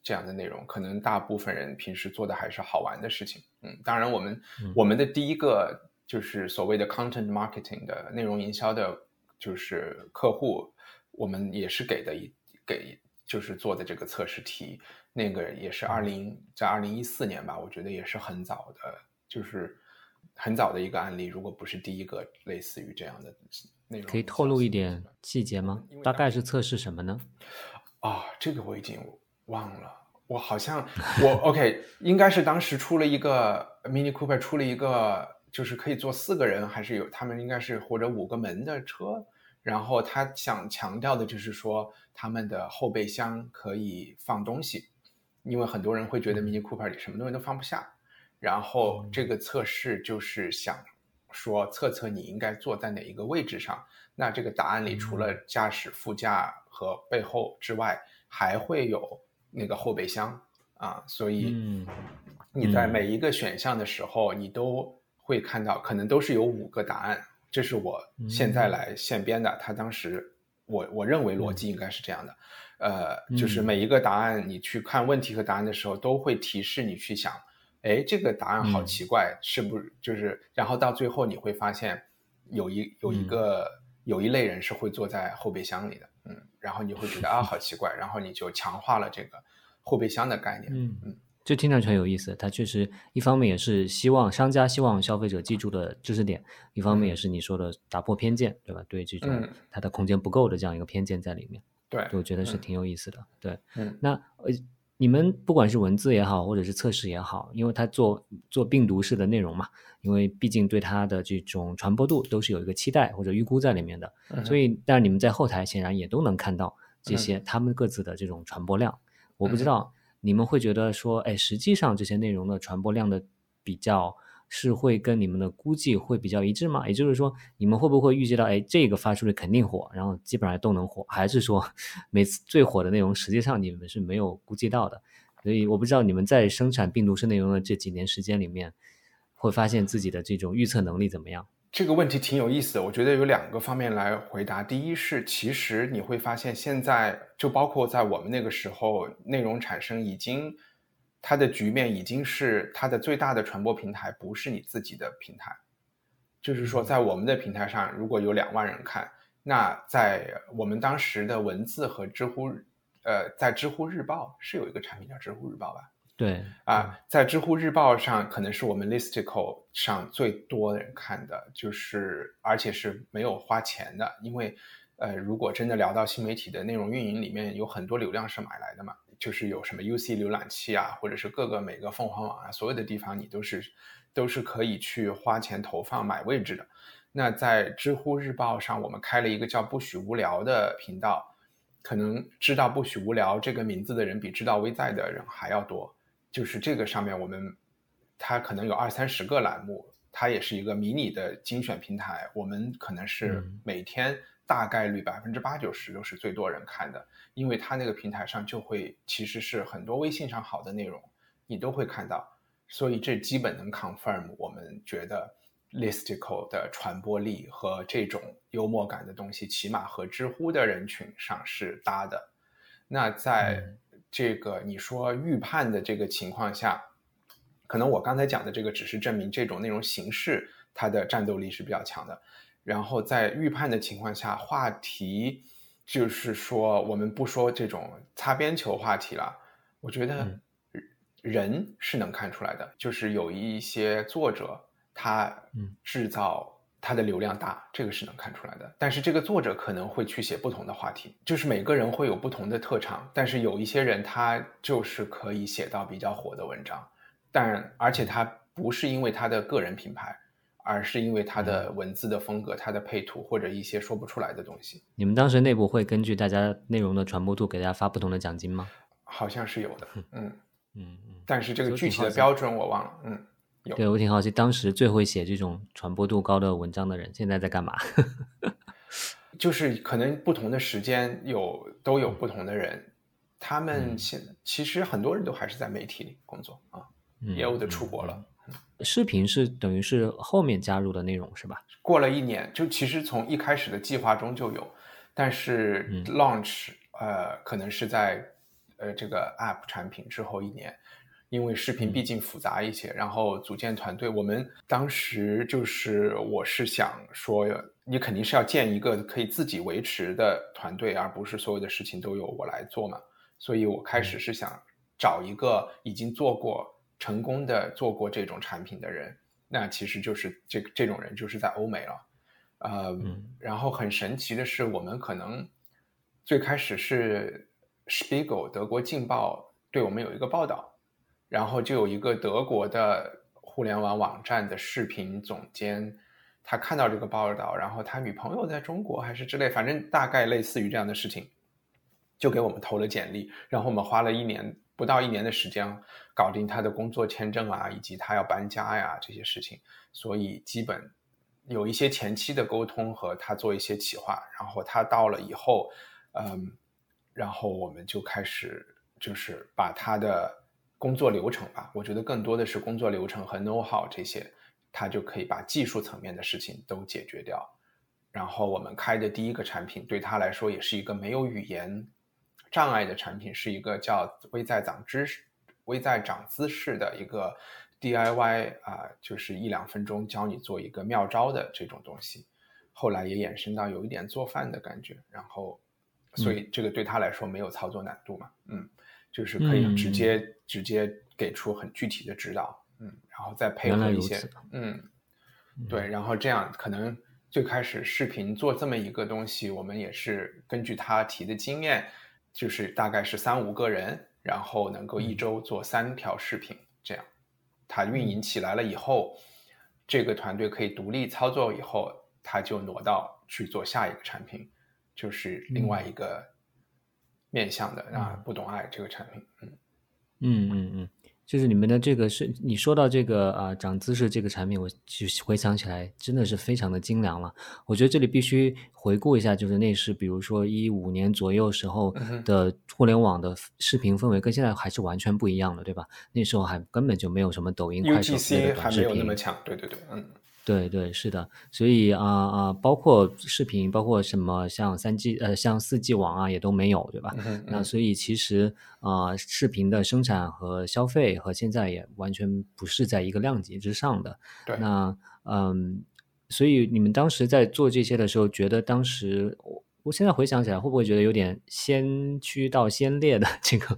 这样的内容。可能大部分人平时做的还是好玩的事情，嗯，当然我们、嗯我们的第一个就是所谓的 content marketing 的内容营销的，就是客户，我们也是给的一给就是做的这个测试题。那个也是二零在二零一四年吧，我觉得也是很早的，就是很早的一个案例。如果不是第一个类似于这样的内容，可以透露一点细节吗？大概是测试什么呢？啊、这个我已经忘了。我好像我 OK，应该是当时出了一个 Mini Cooper 出了一个，就是可以坐四个人，还是有他们应该是或者五个门的车。然后他想强调的就是说，他们的后备箱可以放东西，因为很多人会觉得 Mini Cooper 里什么东西都放不下。然后这个测试就是想说测测你应该坐在哪一个位置上。那这个答案里除了驾驶、副驾和背后之外，还会有那个后备箱啊，所以嗯你在嗯每一个选项的时候，你都会看到，可能都是有五个答案。这是我现在来现编的，他当时我我认为逻辑应该是这样的，呃，就是每一个答案你去看问题和答案的时候，都会提示你去想，哎，这个答案好奇怪，是不是？就是然后到最后你会发现，有一有一个有一类人是会坐在后备箱里的，嗯，然后你会觉得啊好奇怪，然后你就强化了这个后备箱的概念，嗯嗯。就听上去很有意思，它确实一方面也是希望商家希望消费者记住的知识点，一方面也是你说的打破偏见，对吧？对这种它的空间不够的这样一个偏见在里面，对，我觉得是挺有意思的。对，嗯，那呃，你们不管是文字也好，或者是测试也好，因为它做做病毒式的内容嘛，因为毕竟对它的这种传播度都是有一个期待或者预估在里面的，所以，但是你们在后台显然也都能看到这些他们各自的这种传播量，我不知道。你们会觉得说，哎，实际上这些内容的传播量的比较是会跟你们的估计会比较一致吗？也就是说，你们会不会预计到，哎，这个发出去肯定火，然后基本上都能火，还是说每次最火的内容实际上你们是没有估计到的？所以我不知道你们在生产病毒式内容的这几年时间里面，会发现自己的这种预测能力怎么样？这个问题挺有意思的，我觉得有两个方面来回答。第一是，其实你会发现，现在就包括在我们那个时候，内容产生已经，它的局面已经是它的最大的传播平台不是你自己的平台，就是说，在我们的平台上，如果有两万人看，那在我们当时的文字和知乎，呃，在知乎日报是有一个产品叫知乎日报吧。对啊，在知乎日报上，可能是我们 Listicle 上最多人看的，就是而且是没有花钱的，因为，呃，如果真的聊到新媒体的内容运营里面，有很多流量是买来的嘛，就是有什么 UC 浏览器啊，或者是各个每个凤凰网啊，所有的地方你都是都是可以去花钱投放买位置的。那在知乎日报上，我们开了一个叫“不许无聊”的频道，可能知道“不许无聊”这个名字的人比知道微在的人还要多。就是这个上面，我们它可能有二三十个栏目，它也是一个迷你的精选平台。我们可能是每天大概率百分之八九十都是最多人看的，因为它那个平台上就会其实是很多微信上好的内容，你都会看到，所以这基本能 confirm 我们觉得 Listicle 的传播力和这种幽默感的东西，起码和知乎的人群上是搭的。那在这个你说预判的这个情况下，可能我刚才讲的这个只是证明这种内容形式它的战斗力是比较强的。然后在预判的情况下，话题就是说我们不说这种擦边球话题了，我觉得人是能看出来的，就是有一些作者他制造。他的流量大，这个是能看出来的。但是这个作者可能会去写不同的话题，就是每个人会有不同的特长。但是有一些人他就是可以写到比较火的文章，但而且他不是因为他的个人品牌，而是因为他的文字的风格、他的配图或者一些说不出来的东西。你们当时内部会根据大家内容的传播度给大家发不同的奖金吗？好像是有的，嗯嗯嗯。但是这个具体的标准我忘了，嗯。对，我挺好奇，当时最会写这种传播度高的文章的人现在在干嘛？就是可能不同的时间有都有不同的人，他们现其实很多人都还是在媒体里工作啊，也有的出国了。视频是等于是后面加入的内容是吧？过了一年，就其实从一开始的计划中就有，但是 launch 呃可能是在呃这个 app 产品之后一年。因为视频毕竟复杂一些，然后组建团队，我们当时就是我是想说，你肯定是要建一个可以自己维持的团队，而不是所有的事情都由我来做嘛。所以我开始是想找一个已经做过成功的、做过这种产品的人，那其实就是这这种人就是在欧美了，呃，然后很神奇的是，我们可能最开始是 Spiegel 德国劲报对我们有一个报道。然后就有一个德国的互联网网站的视频总监，他看到这个报道，然后他女朋友在中国还是之类，反正大概类似于这样的事情，就给我们投了简历。然后我们花了一年不到一年的时间，搞定他的工作签证啊，以及他要搬家呀这些事情。所以基本有一些前期的沟通和他做一些企划。然后他到了以后，嗯，然后我们就开始就是把他的。工作流程吧，我觉得更多的是工作流程和 know how 这些，它就可以把技术层面的事情都解决掉。然后我们开的第一个产品对他来说也是一个没有语言障碍的产品，是一个叫微在长知识、微在长姿势的一个 DIY 啊，就是一两分钟教你做一个妙招的这种东西。后来也衍生到有一点做饭的感觉，然后所以这个对他来说没有操作难度嘛，嗯，就是可以直接直接给出很具体的指导，嗯，然后再配合一些，嗯，对，然后这样可能。最开始视频做这么一个东西，我们也是根据他提的经验，就是大概是三五个人，然后能够一周做三条视频，这样，他运营起来了以后，这个团队可以独立操作以后，他就挪到去做下一个产品，就是另外一个面向的啊，不懂爱这个产品，嗯嗯嗯嗯。就是你们的这个是，你说到这个啊，长姿势这个产品，我就回想起来，真的是非常的精良了。我觉得这里必须回顾一下，就是那是比如说一五年左右时候的互联网的视频氛围，跟现在还是完全不一样的，对吧？那时候还根本就没有什么抖音、快手那个短视频，对对对，嗯。对对是的，所以啊啊，包括视频，包括什么像三 G 呃像四 G 网啊也都没有，对吧？那所以其实啊，视频的生产和消费和现在也完全不是在一个量级之上的。对。那嗯，所以你们当时在做这些的时候，觉得当时我我现在回想起来，会不会觉得有点先驱到先烈的 这个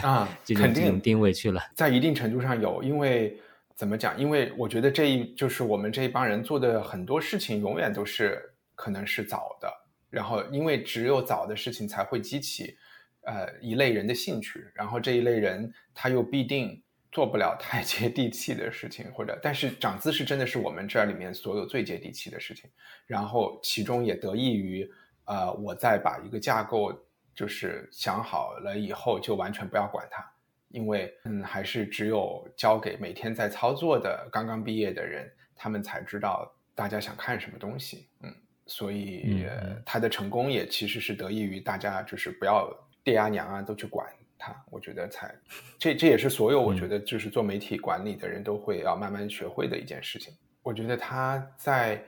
啊这种这种定位去了？在一定程度上有，因为。怎么讲？因为我觉得这一就是我们这一帮人做的很多事情，永远都是可能是早的。然后，因为只有早的事情才会激起，呃，一类人的兴趣。然后这一类人他又必定做不了太 接地气的事情，或者，但是长姿势真的是我们这里面所有最接地气的事情。然后其中也得益于，呃，我在把一个架构就是想好了以后，就完全不要管它。因为，嗯，还是只有交给每天在操作的刚刚毕业的人，他们才知道大家想看什么东西，嗯，所以他的成功也其实是得益于大家，就是不要爹啊娘啊都去管他，我觉得才，这这也是所有我觉得就是做媒体管理的人都会要慢慢学会的一件事情。我觉得他在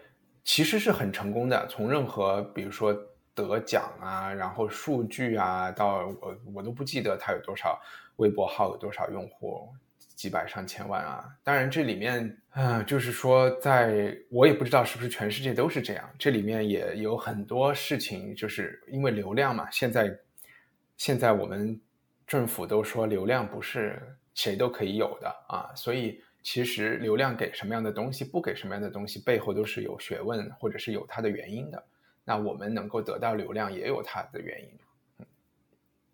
其实是很成功的，从任何比如说得奖啊，然后数据啊，到我我都不记得他有多少。微博号有多少用户？几百上千万啊！当然，这里面，嗯，就是说，在我也不知道是不是全世界都是这样。这里面也有很多事情，就是因为流量嘛。现在，现在我们政府都说流量不是谁都可以有的啊，所以其实流量给什么样的东西，不给什么样的东西，背后都是有学问或者是有它的原因的。那我们能够得到流量，也有它的原因。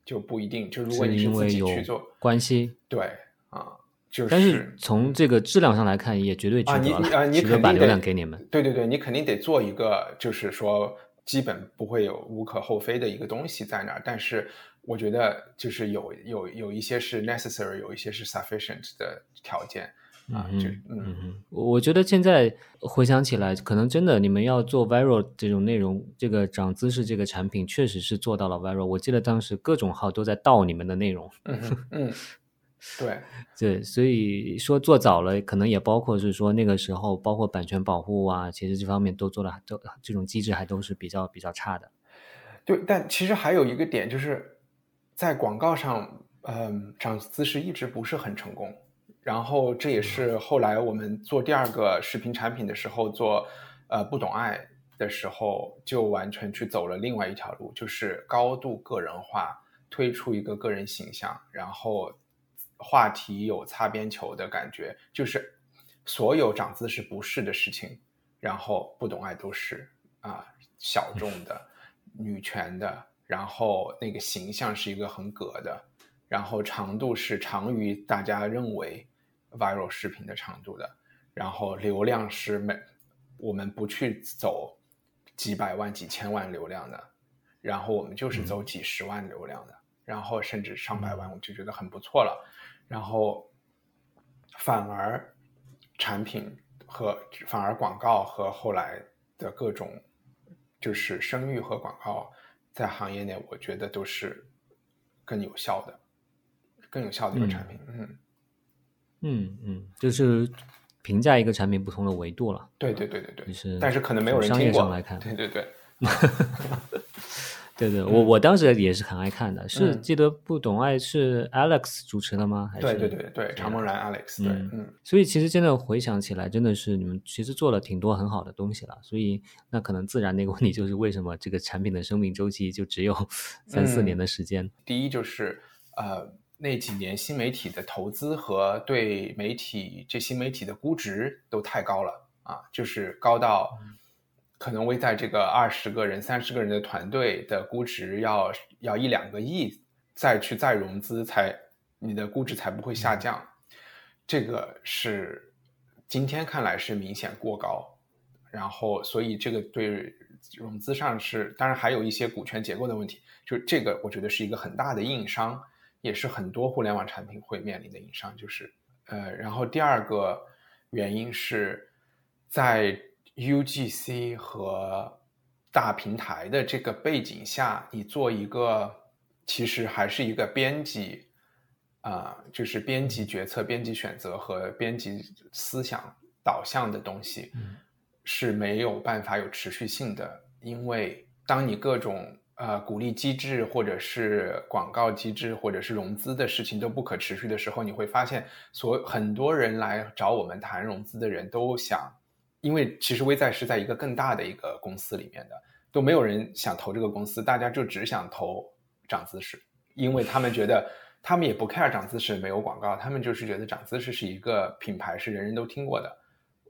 就不一定，就如果你是自己去做关系，对啊，就是。但是从这个质量上来看，也绝对啊，你啊，你肯定把流量给你们。对对对，你肯定得做一个，就是说基本不会有无可厚非的一个东西在那儿。但是我觉得，就是有有有一些是 necessary，有一些是 sufficient 的条件。啊，就嗯嗯，我觉得现在回想起来，可能真的你们要做 viral 这种内容，这个涨姿势这个产品确实是做到了 viral。我记得当时各种号都在盗你们的内容。嗯 嗯，对对，所以说做早了，可能也包括是说那个时候，包括版权保护啊，其实这方面都做的都这种机制还都是比较比较差的。对，但其实还有一个点就是在广告上，嗯，涨姿势一直不是很成功。然后这也是后来我们做第二个视频产品的时候，做呃不懂爱的时候，就完全去走了另外一条路，就是高度个人化，推出一个个人形象，然后话题有擦边球的感觉，就是所有长姿势不是的事情，然后不懂爱都是啊小众的女权的，然后那个形象是一个很格的，然后长度是长于大家认为。Viral 视频的长度的，然后流量是每我们不去走几百万、几千万流量的，然后我们就是走几十万流量的，然后甚至上百万，我就觉得很不错了。然后反而产品和反而广告和后来的各种就是声誉和广告，在行业内我觉得都是更有效的、更有效的一个产品。嗯。嗯嗯嗯，就是评价一个产品不同的维度了。对对对对对，就是但是可能没有人商听过。业上来看，对对对，对 对，我我当时也是很爱看的，是嗯记得不懂爱是 Alex 主持的吗？还是对对对对，常梦然 Alex，对，嗯嗯所以其实真的回想起来，真的是你们其实做了挺多很好的东西了。所以那可能自然那个问题就是为什么这个产品的生命周期就只有 三四年嗯的时间？第一就是呃那几年新媒体的投资和对媒体这新媒体的估值都太高了啊，就是高到可能微在这个二十个人、三十个人的团队的估值要要一两个亿，再去再融资才你的估值才不会下降，这个是今天看来是明显过高。然后，所以这个对融资上是，当然还有一些股权结构的问题，就这个我觉得是一个很大的硬伤，也是很多互联网产品会面临的硬伤，就是呃，然后第二个原因是在 UGC 和大平台的这个背景下，你做一个其实还是一个编辑啊、就是编辑决策、编辑选择和编辑思想导向的东西，嗯。是没有办法有持续性的，因为当你各种呃鼓励机制或者是广告机制或者是融资的事情都不可持续的时候，你会发现所很多人来找我们谈融资的人都想，因为其实微在是在一个更大的一个公司里面的，都没有人想投这个公司，大家就只想投涨姿势，因为他们觉得他们也不 care 涨姿势没有广告，他们就是觉得涨姿势是一个品牌，是人人都听过的。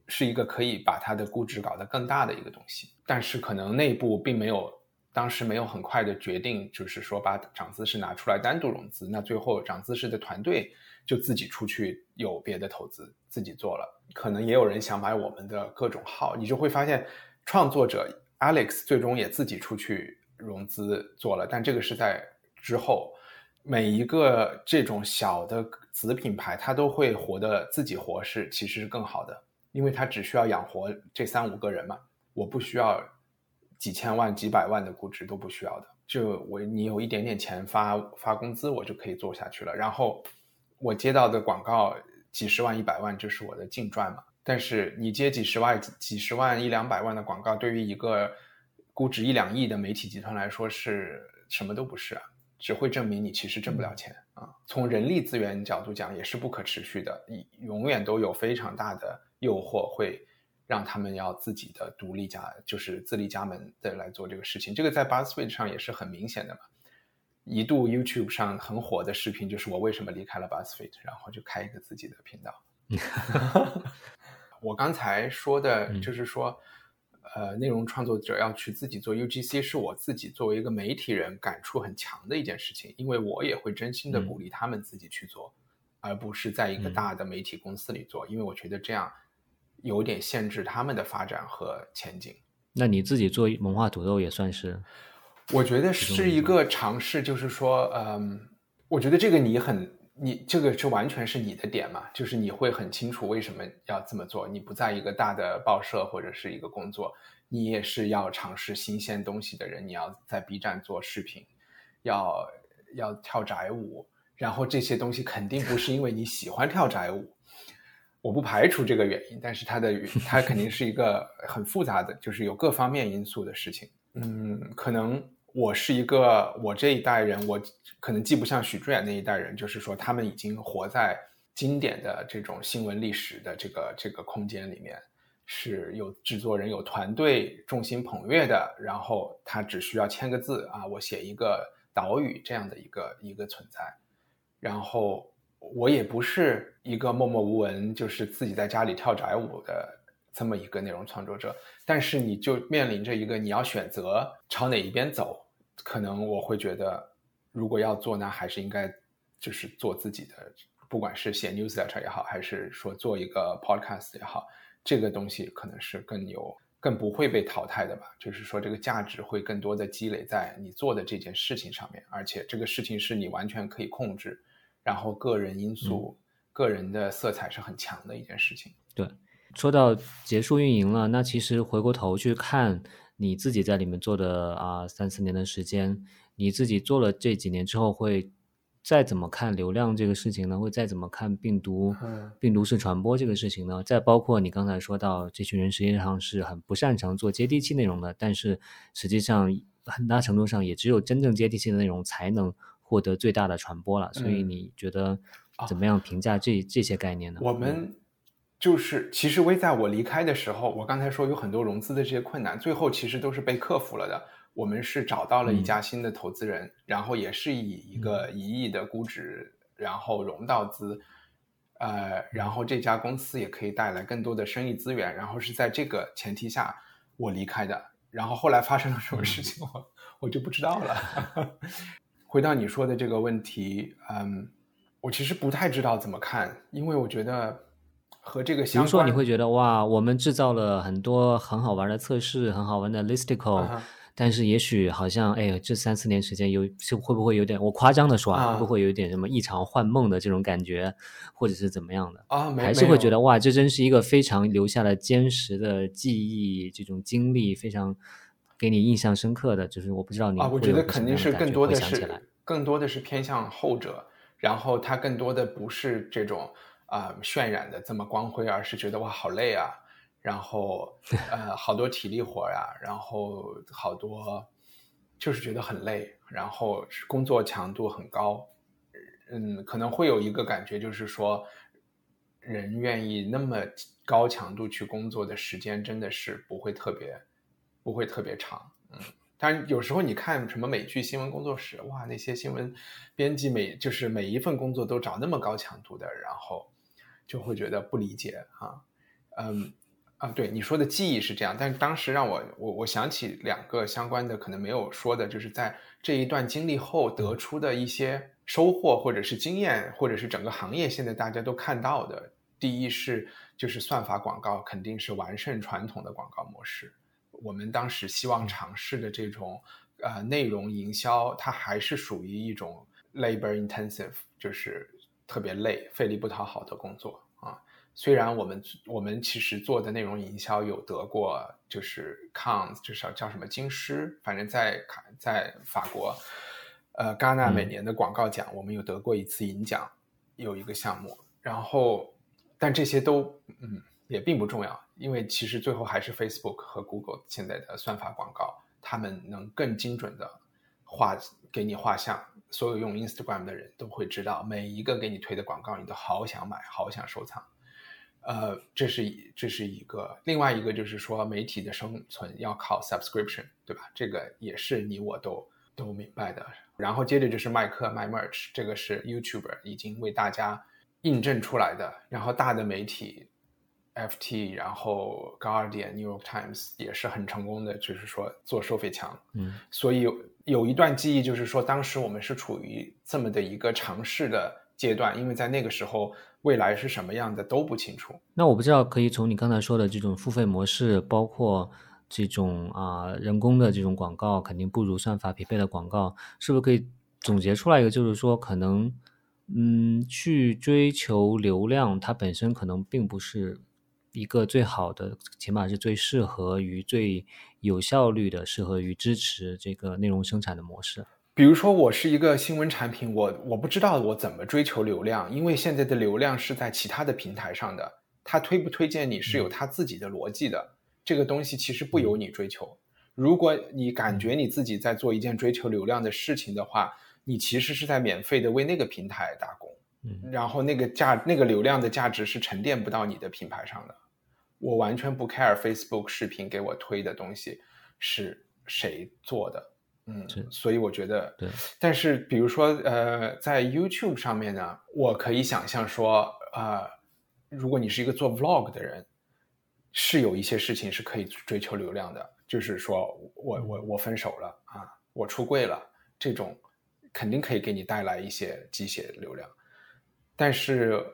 是一个可以把它的估值搞得更大的一个东西，但是可能内部并没有，当时没有很快的决定，就是说把涨姿势拿出来单独融资，那最后涨姿势的团队就自己出去有别的投资，自己做了，可能也有人想买我们的各种号，你就会发现创作者 Alex 最终也自己出去融资做了，但这个是在之后。每一个这种小的子品牌，它都会活得自己活是其实是更好的，因为它只需要养活这三五个人嘛，我不需要几千万、几百万的估值都不需要的，就我你有一点点钱发发工资，我就可以做下去了。然后我接到的广告几十万、一百万就是我的净赚嘛。但是你接几十万、几几十万、一两百万的广告，对于一个估值一两亿的媒体集团来说是什么都不是啊。只会证明你其实挣不了钱啊。从人力资源角度讲，也是不可持续的，永远都有非常大的诱惑，会让他们要自己的独立家，就是自立家门的来做这个事情。这个在 BuzzFeed 上也是很明显的嘛。一度 YouTube 上很火的视频就是我为什么离开了 BuzzFeed，然后就开一个自己的频道。我刚才说的就是说。呃，内容创作者要去自己做 UGC，是我自己作为一个媒体人感触很强的一件事情，因为我也会真心的鼓励他们自己去做，嗯、而不是在一个大的媒体公司里做，因为我觉得这样有点限制他们的发展和前景。那你自己做文化土豆也算是？我觉得是一个尝试，就是说，嗯，我觉得这个你很。你这个是完全是你的点嘛，就是你会很清楚为什么要这么做。你不在一个大的报社或者是一个工作，你也是要尝试新鲜东西的人。你要在 B 站做视频，要要跳宅舞，然后这些东西肯定不是因为你喜欢跳宅舞，我不排除这个原因，但是它的它肯定是一个很复杂的，就是有各方面因素的事情。嗯，可能。我是一个，我这一代人，我可能既不像许知远那一代人，就是说他们已经活在经典的这种新闻历史的这个这个空间里面，是有制作人、有团队众星捧月的，然后他只需要签个字啊，我写一个导语这样的一个一个存在。然后我也不是一个默默无闻，就是自己在家里跳宅舞的。这么一个内容创作者，但是你就面临着一个你要选择朝哪一边走，可能我会觉得，如果要做，那还是应该就是做自己的，不管是写 newsletter 也好，还是说做一个 podcast 也好，这个东西可能是更有、更不会被淘汰的吧。就是说，这个价值会更多的积累在你做的这件事情上面，而且这个事情是你完全可以控制，然后个人因素、嗯、个人的色彩是很强的一件事情。对。说到结束运营了，那其实回过头去看你自己在里面做的啊三四年的时间，你自己做了这几年之后，会再怎么看流量这个事情呢？会再怎么看病毒、病毒式传播这个事情呢？再包括你刚才说到，这群人实际上是很不擅长做接地气内容的，但是实际上很大程度上也只有真正接地气的内容才能获得最大的传播了。所以你觉得怎么样评价这这些概念呢？我们就是其实微在我离开的时候，我刚才说有很多融资的这些困难，最后其实都是被克服了的。我们是找到了一家新的投资人，然后也是以一个一亿的估值，然后融到资，呃，然后这家公司也可以带来更多的生意资源，然后是在这个前提下我离开的。然后后来发生了什么事情，我我就不知道了。回到你说的这个问题，嗯，我其实不太知道怎么看，因为我觉得和这个相关，比如说你会觉得哇，我们制造了很多很好玩的测试，很好玩的 listicle。但是也许好像，哎，这三四年时间有是会不会有点我夸张的说啊，会不会有点什么异常幻梦的这种感觉，或者是怎么样的啊？还是会觉得哇，这真是一个非常留下了坚实的记忆，这种经历非常给你印象深刻的，就是我不知道你啊，我觉得肯定是更多的是更多的是偏向后者，然后它更多的不是这种啊渲染的这么光辉，而是觉得哇好累啊。然后，呃，好多体力活呀，然后好多，就是觉得很累，然后工作强度很高，嗯，可能会有一个感觉，就是说，人愿意那么高强度去工作的时间，真的是不会特别，不会特别长，嗯。但有时候你看什么美剧新闻工作室，哇，那些新闻编辑每就是每一份工作都找那么高强度的，然后就会觉得不理解啊，嗯。啊，对你说的记忆是这样，但是当时让我我我想起两个相关的，可能没有说的，就是在这一段经历后得出的一些收获，或者是经验，或者是整个行业现在大家都看到的。第一是就是算法广告肯定是完胜传统的广告模式。我们当时希望尝试的这种呃内容营销，它还是属于一种 labor intensive，就是特别累、费力不讨好的工作啊。虽然我们我们其实做的内容营销有得过，就是 Cons，至少叫什么金狮，反正在卡在法国，呃，戛纳每年的广告奖，我们有得过一次银奖，有一个项目。然后，但这些都嗯也并不重要，因为其实最后还是 Facebook 和 Google 现在的算法广告，他们能更精准的画给你画像，所有用 Instagram 的人都会知道，每一个给你推的广告，你都好想买，好想收藏。呃，这是这是一个，另外一个就是说，媒体的生存要靠 subscription，对吧？这个也是你我都都明白的。然后接着就是卖课卖 merch，这个是 YouTuber 已经为大家印证出来的。然后大的媒体，FT，然后 Guardian、New York Times 也是很成功的，就是说做收费墙。嗯，所以有一段记忆，就是说当时我们是处于这么的一个尝试的阶段，因为在那个时候。未来是什么样的都不清楚。那我不知道，可以从你刚才说的这种付费模式，包括这种啊人工的这种广告，肯定不如算法匹配的广告，是不是可以总结出来一个，就是说可能，嗯，去追求流量，它本身可能并不是一个最好的，起码是最适合于、最有效率的，适合于支持这个内容生产的模式。比如说，我是一个新闻产品，我我不知道我怎么追求流量，因为现在的流量是在其他的平台上的，他推不推荐你是有他自己的逻辑的，这个东西其实不由你追求。如果你感觉你自己在做一件追求流量的事情的话，你其实是在免费的为那个平台打工，嗯，然后那个价那个流量的价值是沉淀不到你的品牌上的。我完全不 care Facebook 视频给我推的东西是谁做的。嗯，所以我觉得，对。但是，比如说，呃，在 YouTube 上面呢，我可以想象说，呃，如果你是一个做 Vlog 的人，是有一些事情是可以追求流量的，就是说我我我分手了啊，我出柜了，这种肯定可以给你带来一些鸡血流量。但是，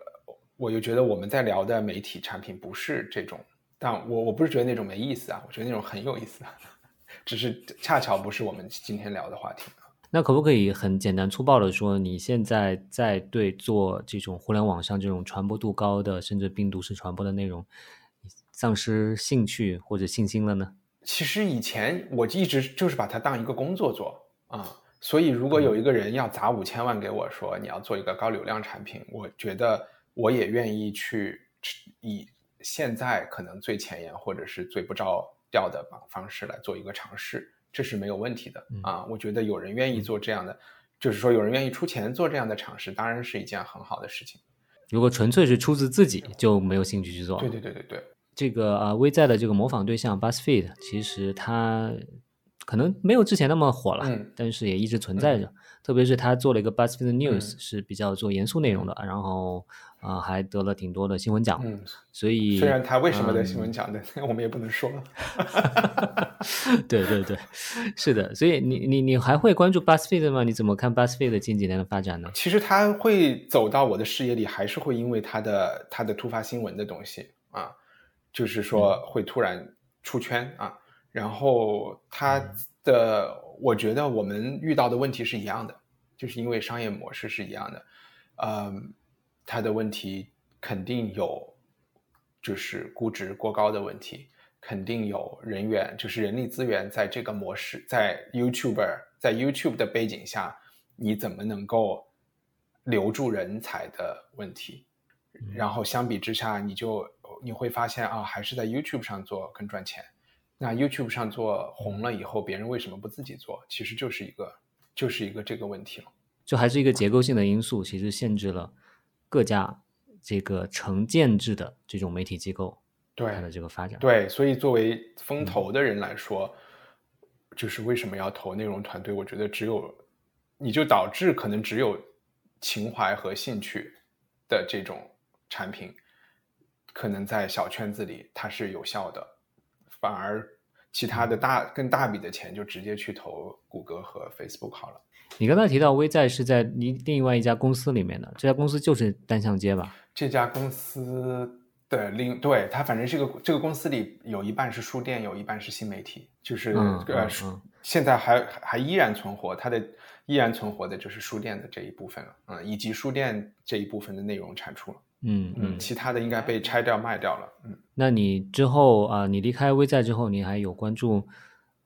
我就觉得我们在聊的媒体产品不是这种，但我我不是觉得那种没意思啊，我觉得那种很有意思。只是恰巧不是我们今天聊的话题那可不可以很简单粗暴的说，你现在在对做这种互联网上这种传播度高的，甚至病毒式传播的内容，丧失兴趣或者信心了呢？其实以前我一直就是把它当一个工作做啊，所以如果有一个人要砸五千万给我说你要做一个高流量产品，我觉得我也愿意去以现在可能最前沿或者是最不着调的方方式来做一个尝试，这是没有问题的啊。我觉得有人愿意做这样的，就是说有人愿意出钱做这样的尝试，当然是一件很好的事情。如果纯粹是出自自己，就没有兴趣去做。对对对对对。这个啊，微在的这个模仿对象 BuzzFeed，其实它可能没有之前那么火了，但是也一直存在着。特别是他做了一个 BuzzFeed News，是比较做严肃内容的，然后啊还得了挺多的新闻奖。嗯，所以虽然他为什么得新闻奖的，我们也不能说。对对对，是的。所以你你你还会关注 BuzzFeed 吗？你怎么看 BuzzFeed 近几年的发展呢？其实他会走到我的视野里，还是会因为他的他的突发新闻的东西啊。就是说会突然出圈啊，然后它的，我觉得我们遇到的问题是一样的，就是因为商业模式是一样的，嗯，它的问题肯定有，就是估值过高的问题，肯定有人员，就是人力资源在这个模式，在 YouTuber 在 YouTube 的背景下，你怎么能够留住人才的问题，然后相比之下，你就。你会发现啊，还是在 YouTube 上做更赚钱。那 YouTube 上做红了以后，别人为什么不自己做？其实就是一个，就是一个这个问题了。就还是一个结构性的因素，其实限制了各家这个成建制的这种媒体机构对它的这个发展。对，所以作为风投的人来说，就是为什么要投内容团队？我觉得只有你就导致可能只有情怀和兴趣的这种产品。可能在小圈子里它是有效的，反而其他的大更大笔的钱就直接去投谷歌和 Facebook 好了。你刚才提到微在是在另另外一家公司里面的，这家公司就是单向街吧？这家公司的另对它反正这个这个公司里有一半是书店，有一半是新媒体，就是呃现在还还依然存活，它的依然存活的就是书店的这一部分了，嗯，以及书店这一部分的内容产出了。嗯嗯，其他的应该被拆掉卖掉了。嗯，那你之后啊，你离开微在之后，你还有关注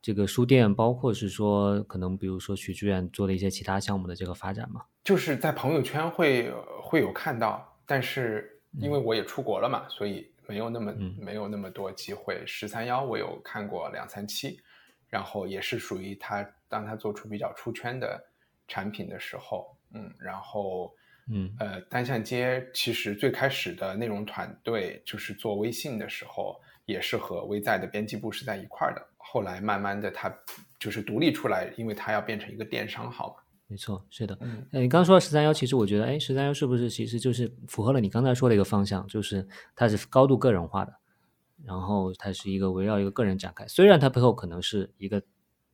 这个书店，包括是说可能比如说许志远做的一些其他项目的这个发展吗？就是在朋友圈会会有看到，但是因为我也出国了嘛，所以没有那么没有那么多机会。十三幺我有看过两三期，然后也是属于他当他做出比较出圈的产品的时候，嗯，然后。嗯，呃，单向街其实最开始的内容团队就是做微信的时候，也是和微在的编辑部是在一块儿的。后来慢慢的，它就是独立出来，因为它要变成一个电商号嘛。没错，是的。嗯，你刚刚说到十三幺，其实我觉得，哎，十三幺是不是其实就是符合了你刚才说的一个方向，就是它是高度个人化的，然后它是一个围绕一个个人展开，虽然它背后可能是一个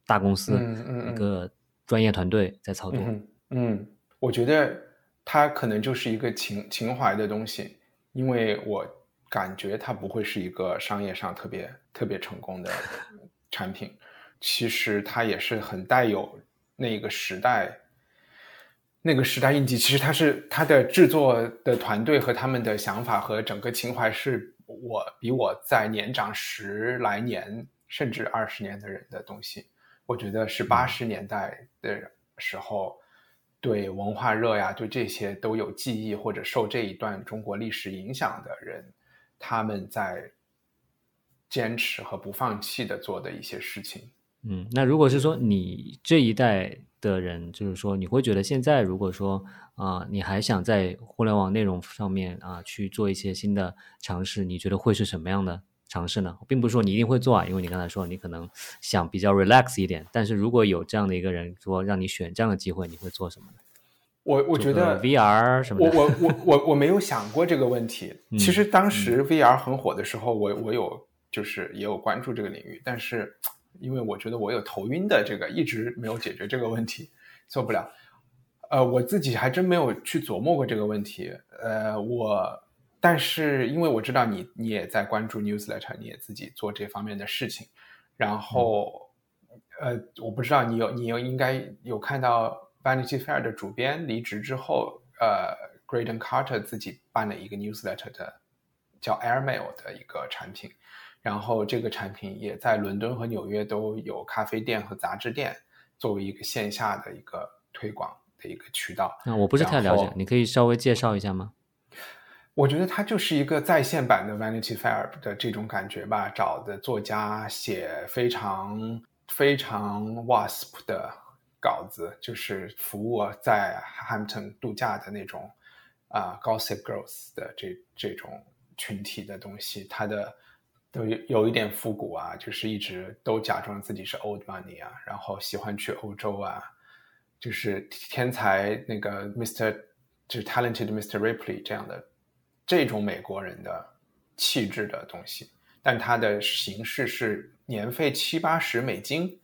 大公司，嗯嗯，一个专业团队在操作。嗯，我觉得。它可能就是一个情情怀的东西，因为我感觉它不会是一个商业上特别特别成功的 产品。其实它也是很带有那个时代那个时代印记。其实它是它的制作的团队和他们的想法和整个情怀，是我比我在年长十来年甚至二十年的人的东西。我觉得是八十年代的时候。对文化热呀，对这些都有记忆或者受这一段中国历史影响的人，他们在坚持和不放弃的做的一些事情。嗯，那如果是说你这一代的人，就是说你会觉得现在如果说啊，你还想在互联网内容上面啊去做一些新的尝试，你觉得会是什么样的？尝试呢，并不是说你一定会做啊，因为你刚才说你可能想比较 relax 一点。但是如果有这样的一个人说让你选这样的机会，你会做什么呢？我我觉得 VR 什么的，我我我我我没有想过这个问题。其实当时 VR 很火的时候，我我有就是也有关注这个领域，但是因为我觉得我有头晕的这个，一直没有解决这个问题，做不了。呃，我自己还真没有去琢磨过这个问题。呃，我。但是因为我知道你你也在关注 newsletter，你也自己做这方面的事情，然后呃，我不知道你有你有应该有看到 Vanity Fair 的主编离职之后，呃，Graydon Carter 自己办了一个 newsletter 的叫 Airmail 的一个产品，然后这个产品也在伦敦和纽约都有咖啡店和杂志店作为一个线下的一个推广的一个渠道。嗯，我不是太了解，你可以稍微介绍一下吗？我觉得它就是一个在线版的 Vanity Fair 的这种感觉吧，找的作家写非常非常 wasp 的稿子，就是服务在 Hampton 度假的那种啊 Gossip Girls 的这这种群体的东西，它的都有有一点复古啊，就是一直都假装自己是 old money 啊，然后喜欢去欧洲啊，就是天才那个 Mr 就是 talented Mr Ripley 这样的。这种美国人的气质的东西，但它的形式是年费七八十美金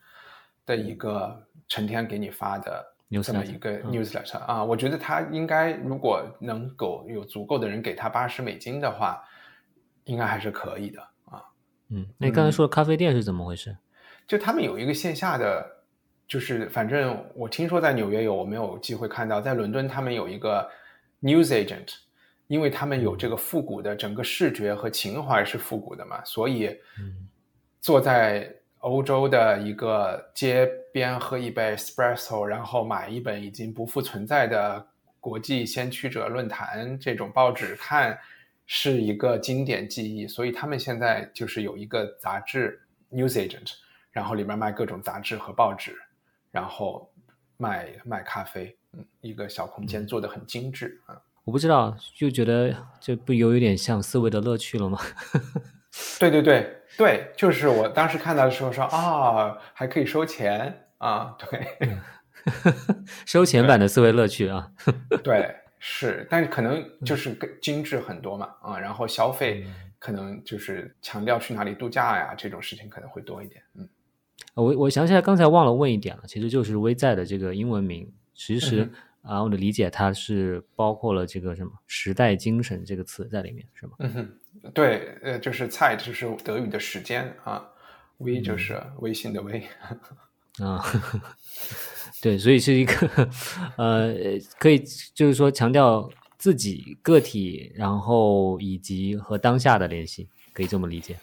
的一个成天给你发的这么一个 newsletter 啊，我觉得他应该如果能够有足够的人给他八十美金的话，应该还是可以的啊。嗯，那你刚才说的咖啡店是怎么回事？就他们有一个线下的，就是反正我听说在纽约有，我没有机会看到，在伦敦他们有一个 news agent。因为他们有这个复古的整个视觉和情怀是复古的嘛，所以坐在欧洲的一个街边喝一杯 espresso，然后买一本已经不复存在的国际先驱者论坛这种报纸看，是一个经典记忆。所以他们现在就是有一个杂志 news agent，然后里面卖各种杂志和报纸，然后卖卖咖啡，嗯，一个小空间做的很精致啊。我不知道，就觉得这不有一点像思维的乐趣了吗？对对对对，就是我当时看到的时候说啊，还可以收钱啊，对，收钱版的思维乐趣啊，对，是，但是可能就是更精致很多嘛，啊，然后消费可能就是强调去哪里度假呀，这种事情可能会多一点，嗯，我我想起来刚才忘了问一点了，其实就是微在的这个英文名，其实。啊，我的理解，它是包括了这个什么“时代精神”这个词在里面，是吗？嗯哼，对，呃，就是 “zeit” 就是德语的时间啊，“v” 就是微信的 “v”。啊，对，所以是一个呃，可以就是说强调自己个体，然后以及和当下的联系，可以这么理解。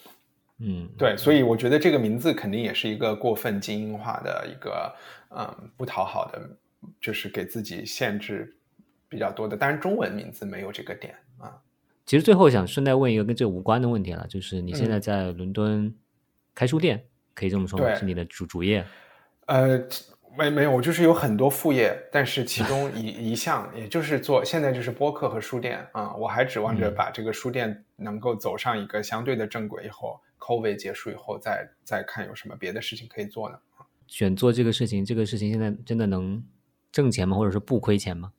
嗯，对，所以我觉得这个名字肯定也是一个过分精英化的一个，嗯，不讨好的。就是给自己限制比较多的，但是中文名字没有这个点啊。其实最后想顺带问一个跟这无关的问题了，就是你现在在伦敦开书店，可以这么说吗？是你的主主业？呃，没没有，我就是有很多副业，但是其中 一一项也就是做现在就是播客和书店啊。我还指望着把这个书店能够走上一个相对的正轨以后，COVID 结束以后再再看有什么别的事情可以做呢？选做这个事情，这个事情现在真的能？挣钱吗？或者是不亏钱吗？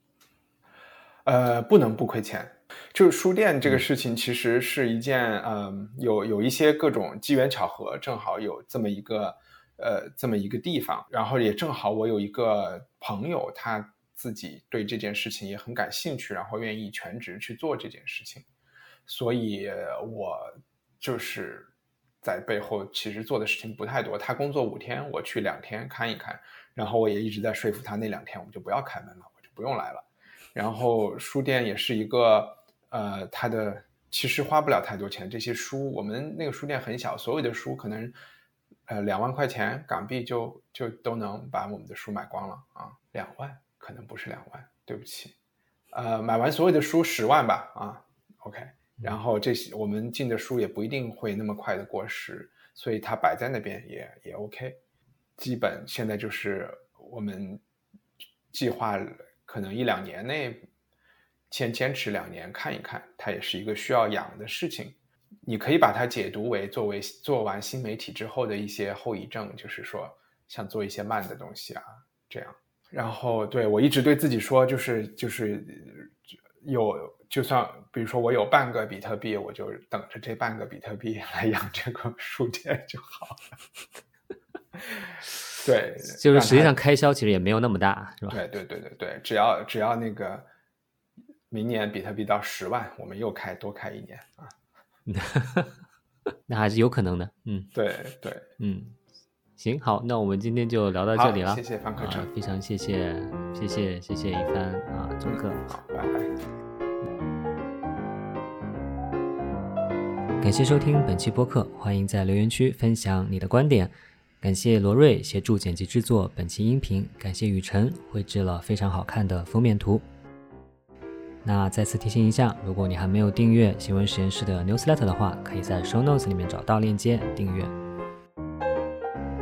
呃，不能不亏钱。就是书店这个事情，其实是一件，嗯，有有一些各种机缘巧合，正好有这么一个，呃，这么一个地方。然后也正好我有一个朋友，他自己对这件事情也很感兴趣，然后愿意全职去做这件事情。所以我就是在背后其实做的事情不太多。他工作五天，我去两天看一看。然后我也一直在说服他，那两天我们就不要开门了，我就不用来了。然后书店也是一个，呃，他的其实花不了太多钱。这些书，我们那个书店很小，所有的书可能，呃，两万块钱港币就就都能把我们的书买光了啊。两万可能不是两万，对不起，呃，买完所有的书十万吧啊。OK，然后这些我们进的书也不一定会那么快的过时，所以它摆在那边也也 OK。基本现在就是我们计划可能一两年内先坚持两年看一看，它也是一个需要养的事情。你可以把它解读为作为做完新媒体之后的一些后遗症，就是说想做一些慢的东西啊，这样。然后对我一直对自己说，就是就是有就算比如说我有半个比特币，我就等着这半个比特币来养这个 书店就好了。对，就是实际上开销其实也没有那么大，是吧？对对对对对，只要只要那个明年比特币到十万，我们又开多开一年啊，那还是有可能的。嗯，对对，嗯，行，好，那我们今天就聊到这里了。谢谢方科长，非常谢谢谢谢谢谢一帆啊，中哥，好，拜拜。感谢收听本期播客，欢迎在留言区分享你的观点。感谢罗瑞协助剪辑制作本期音频，感谢雨辰绘制了非常好看的封面图。那再次提醒一下，如果你还没有订阅新闻实验室的 newsletter 的话，可以在 show notes 里面找到链接订阅。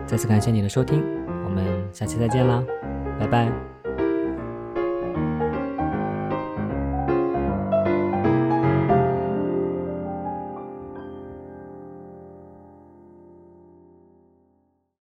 再次感谢你的收听，我们下期再见啦，拜拜。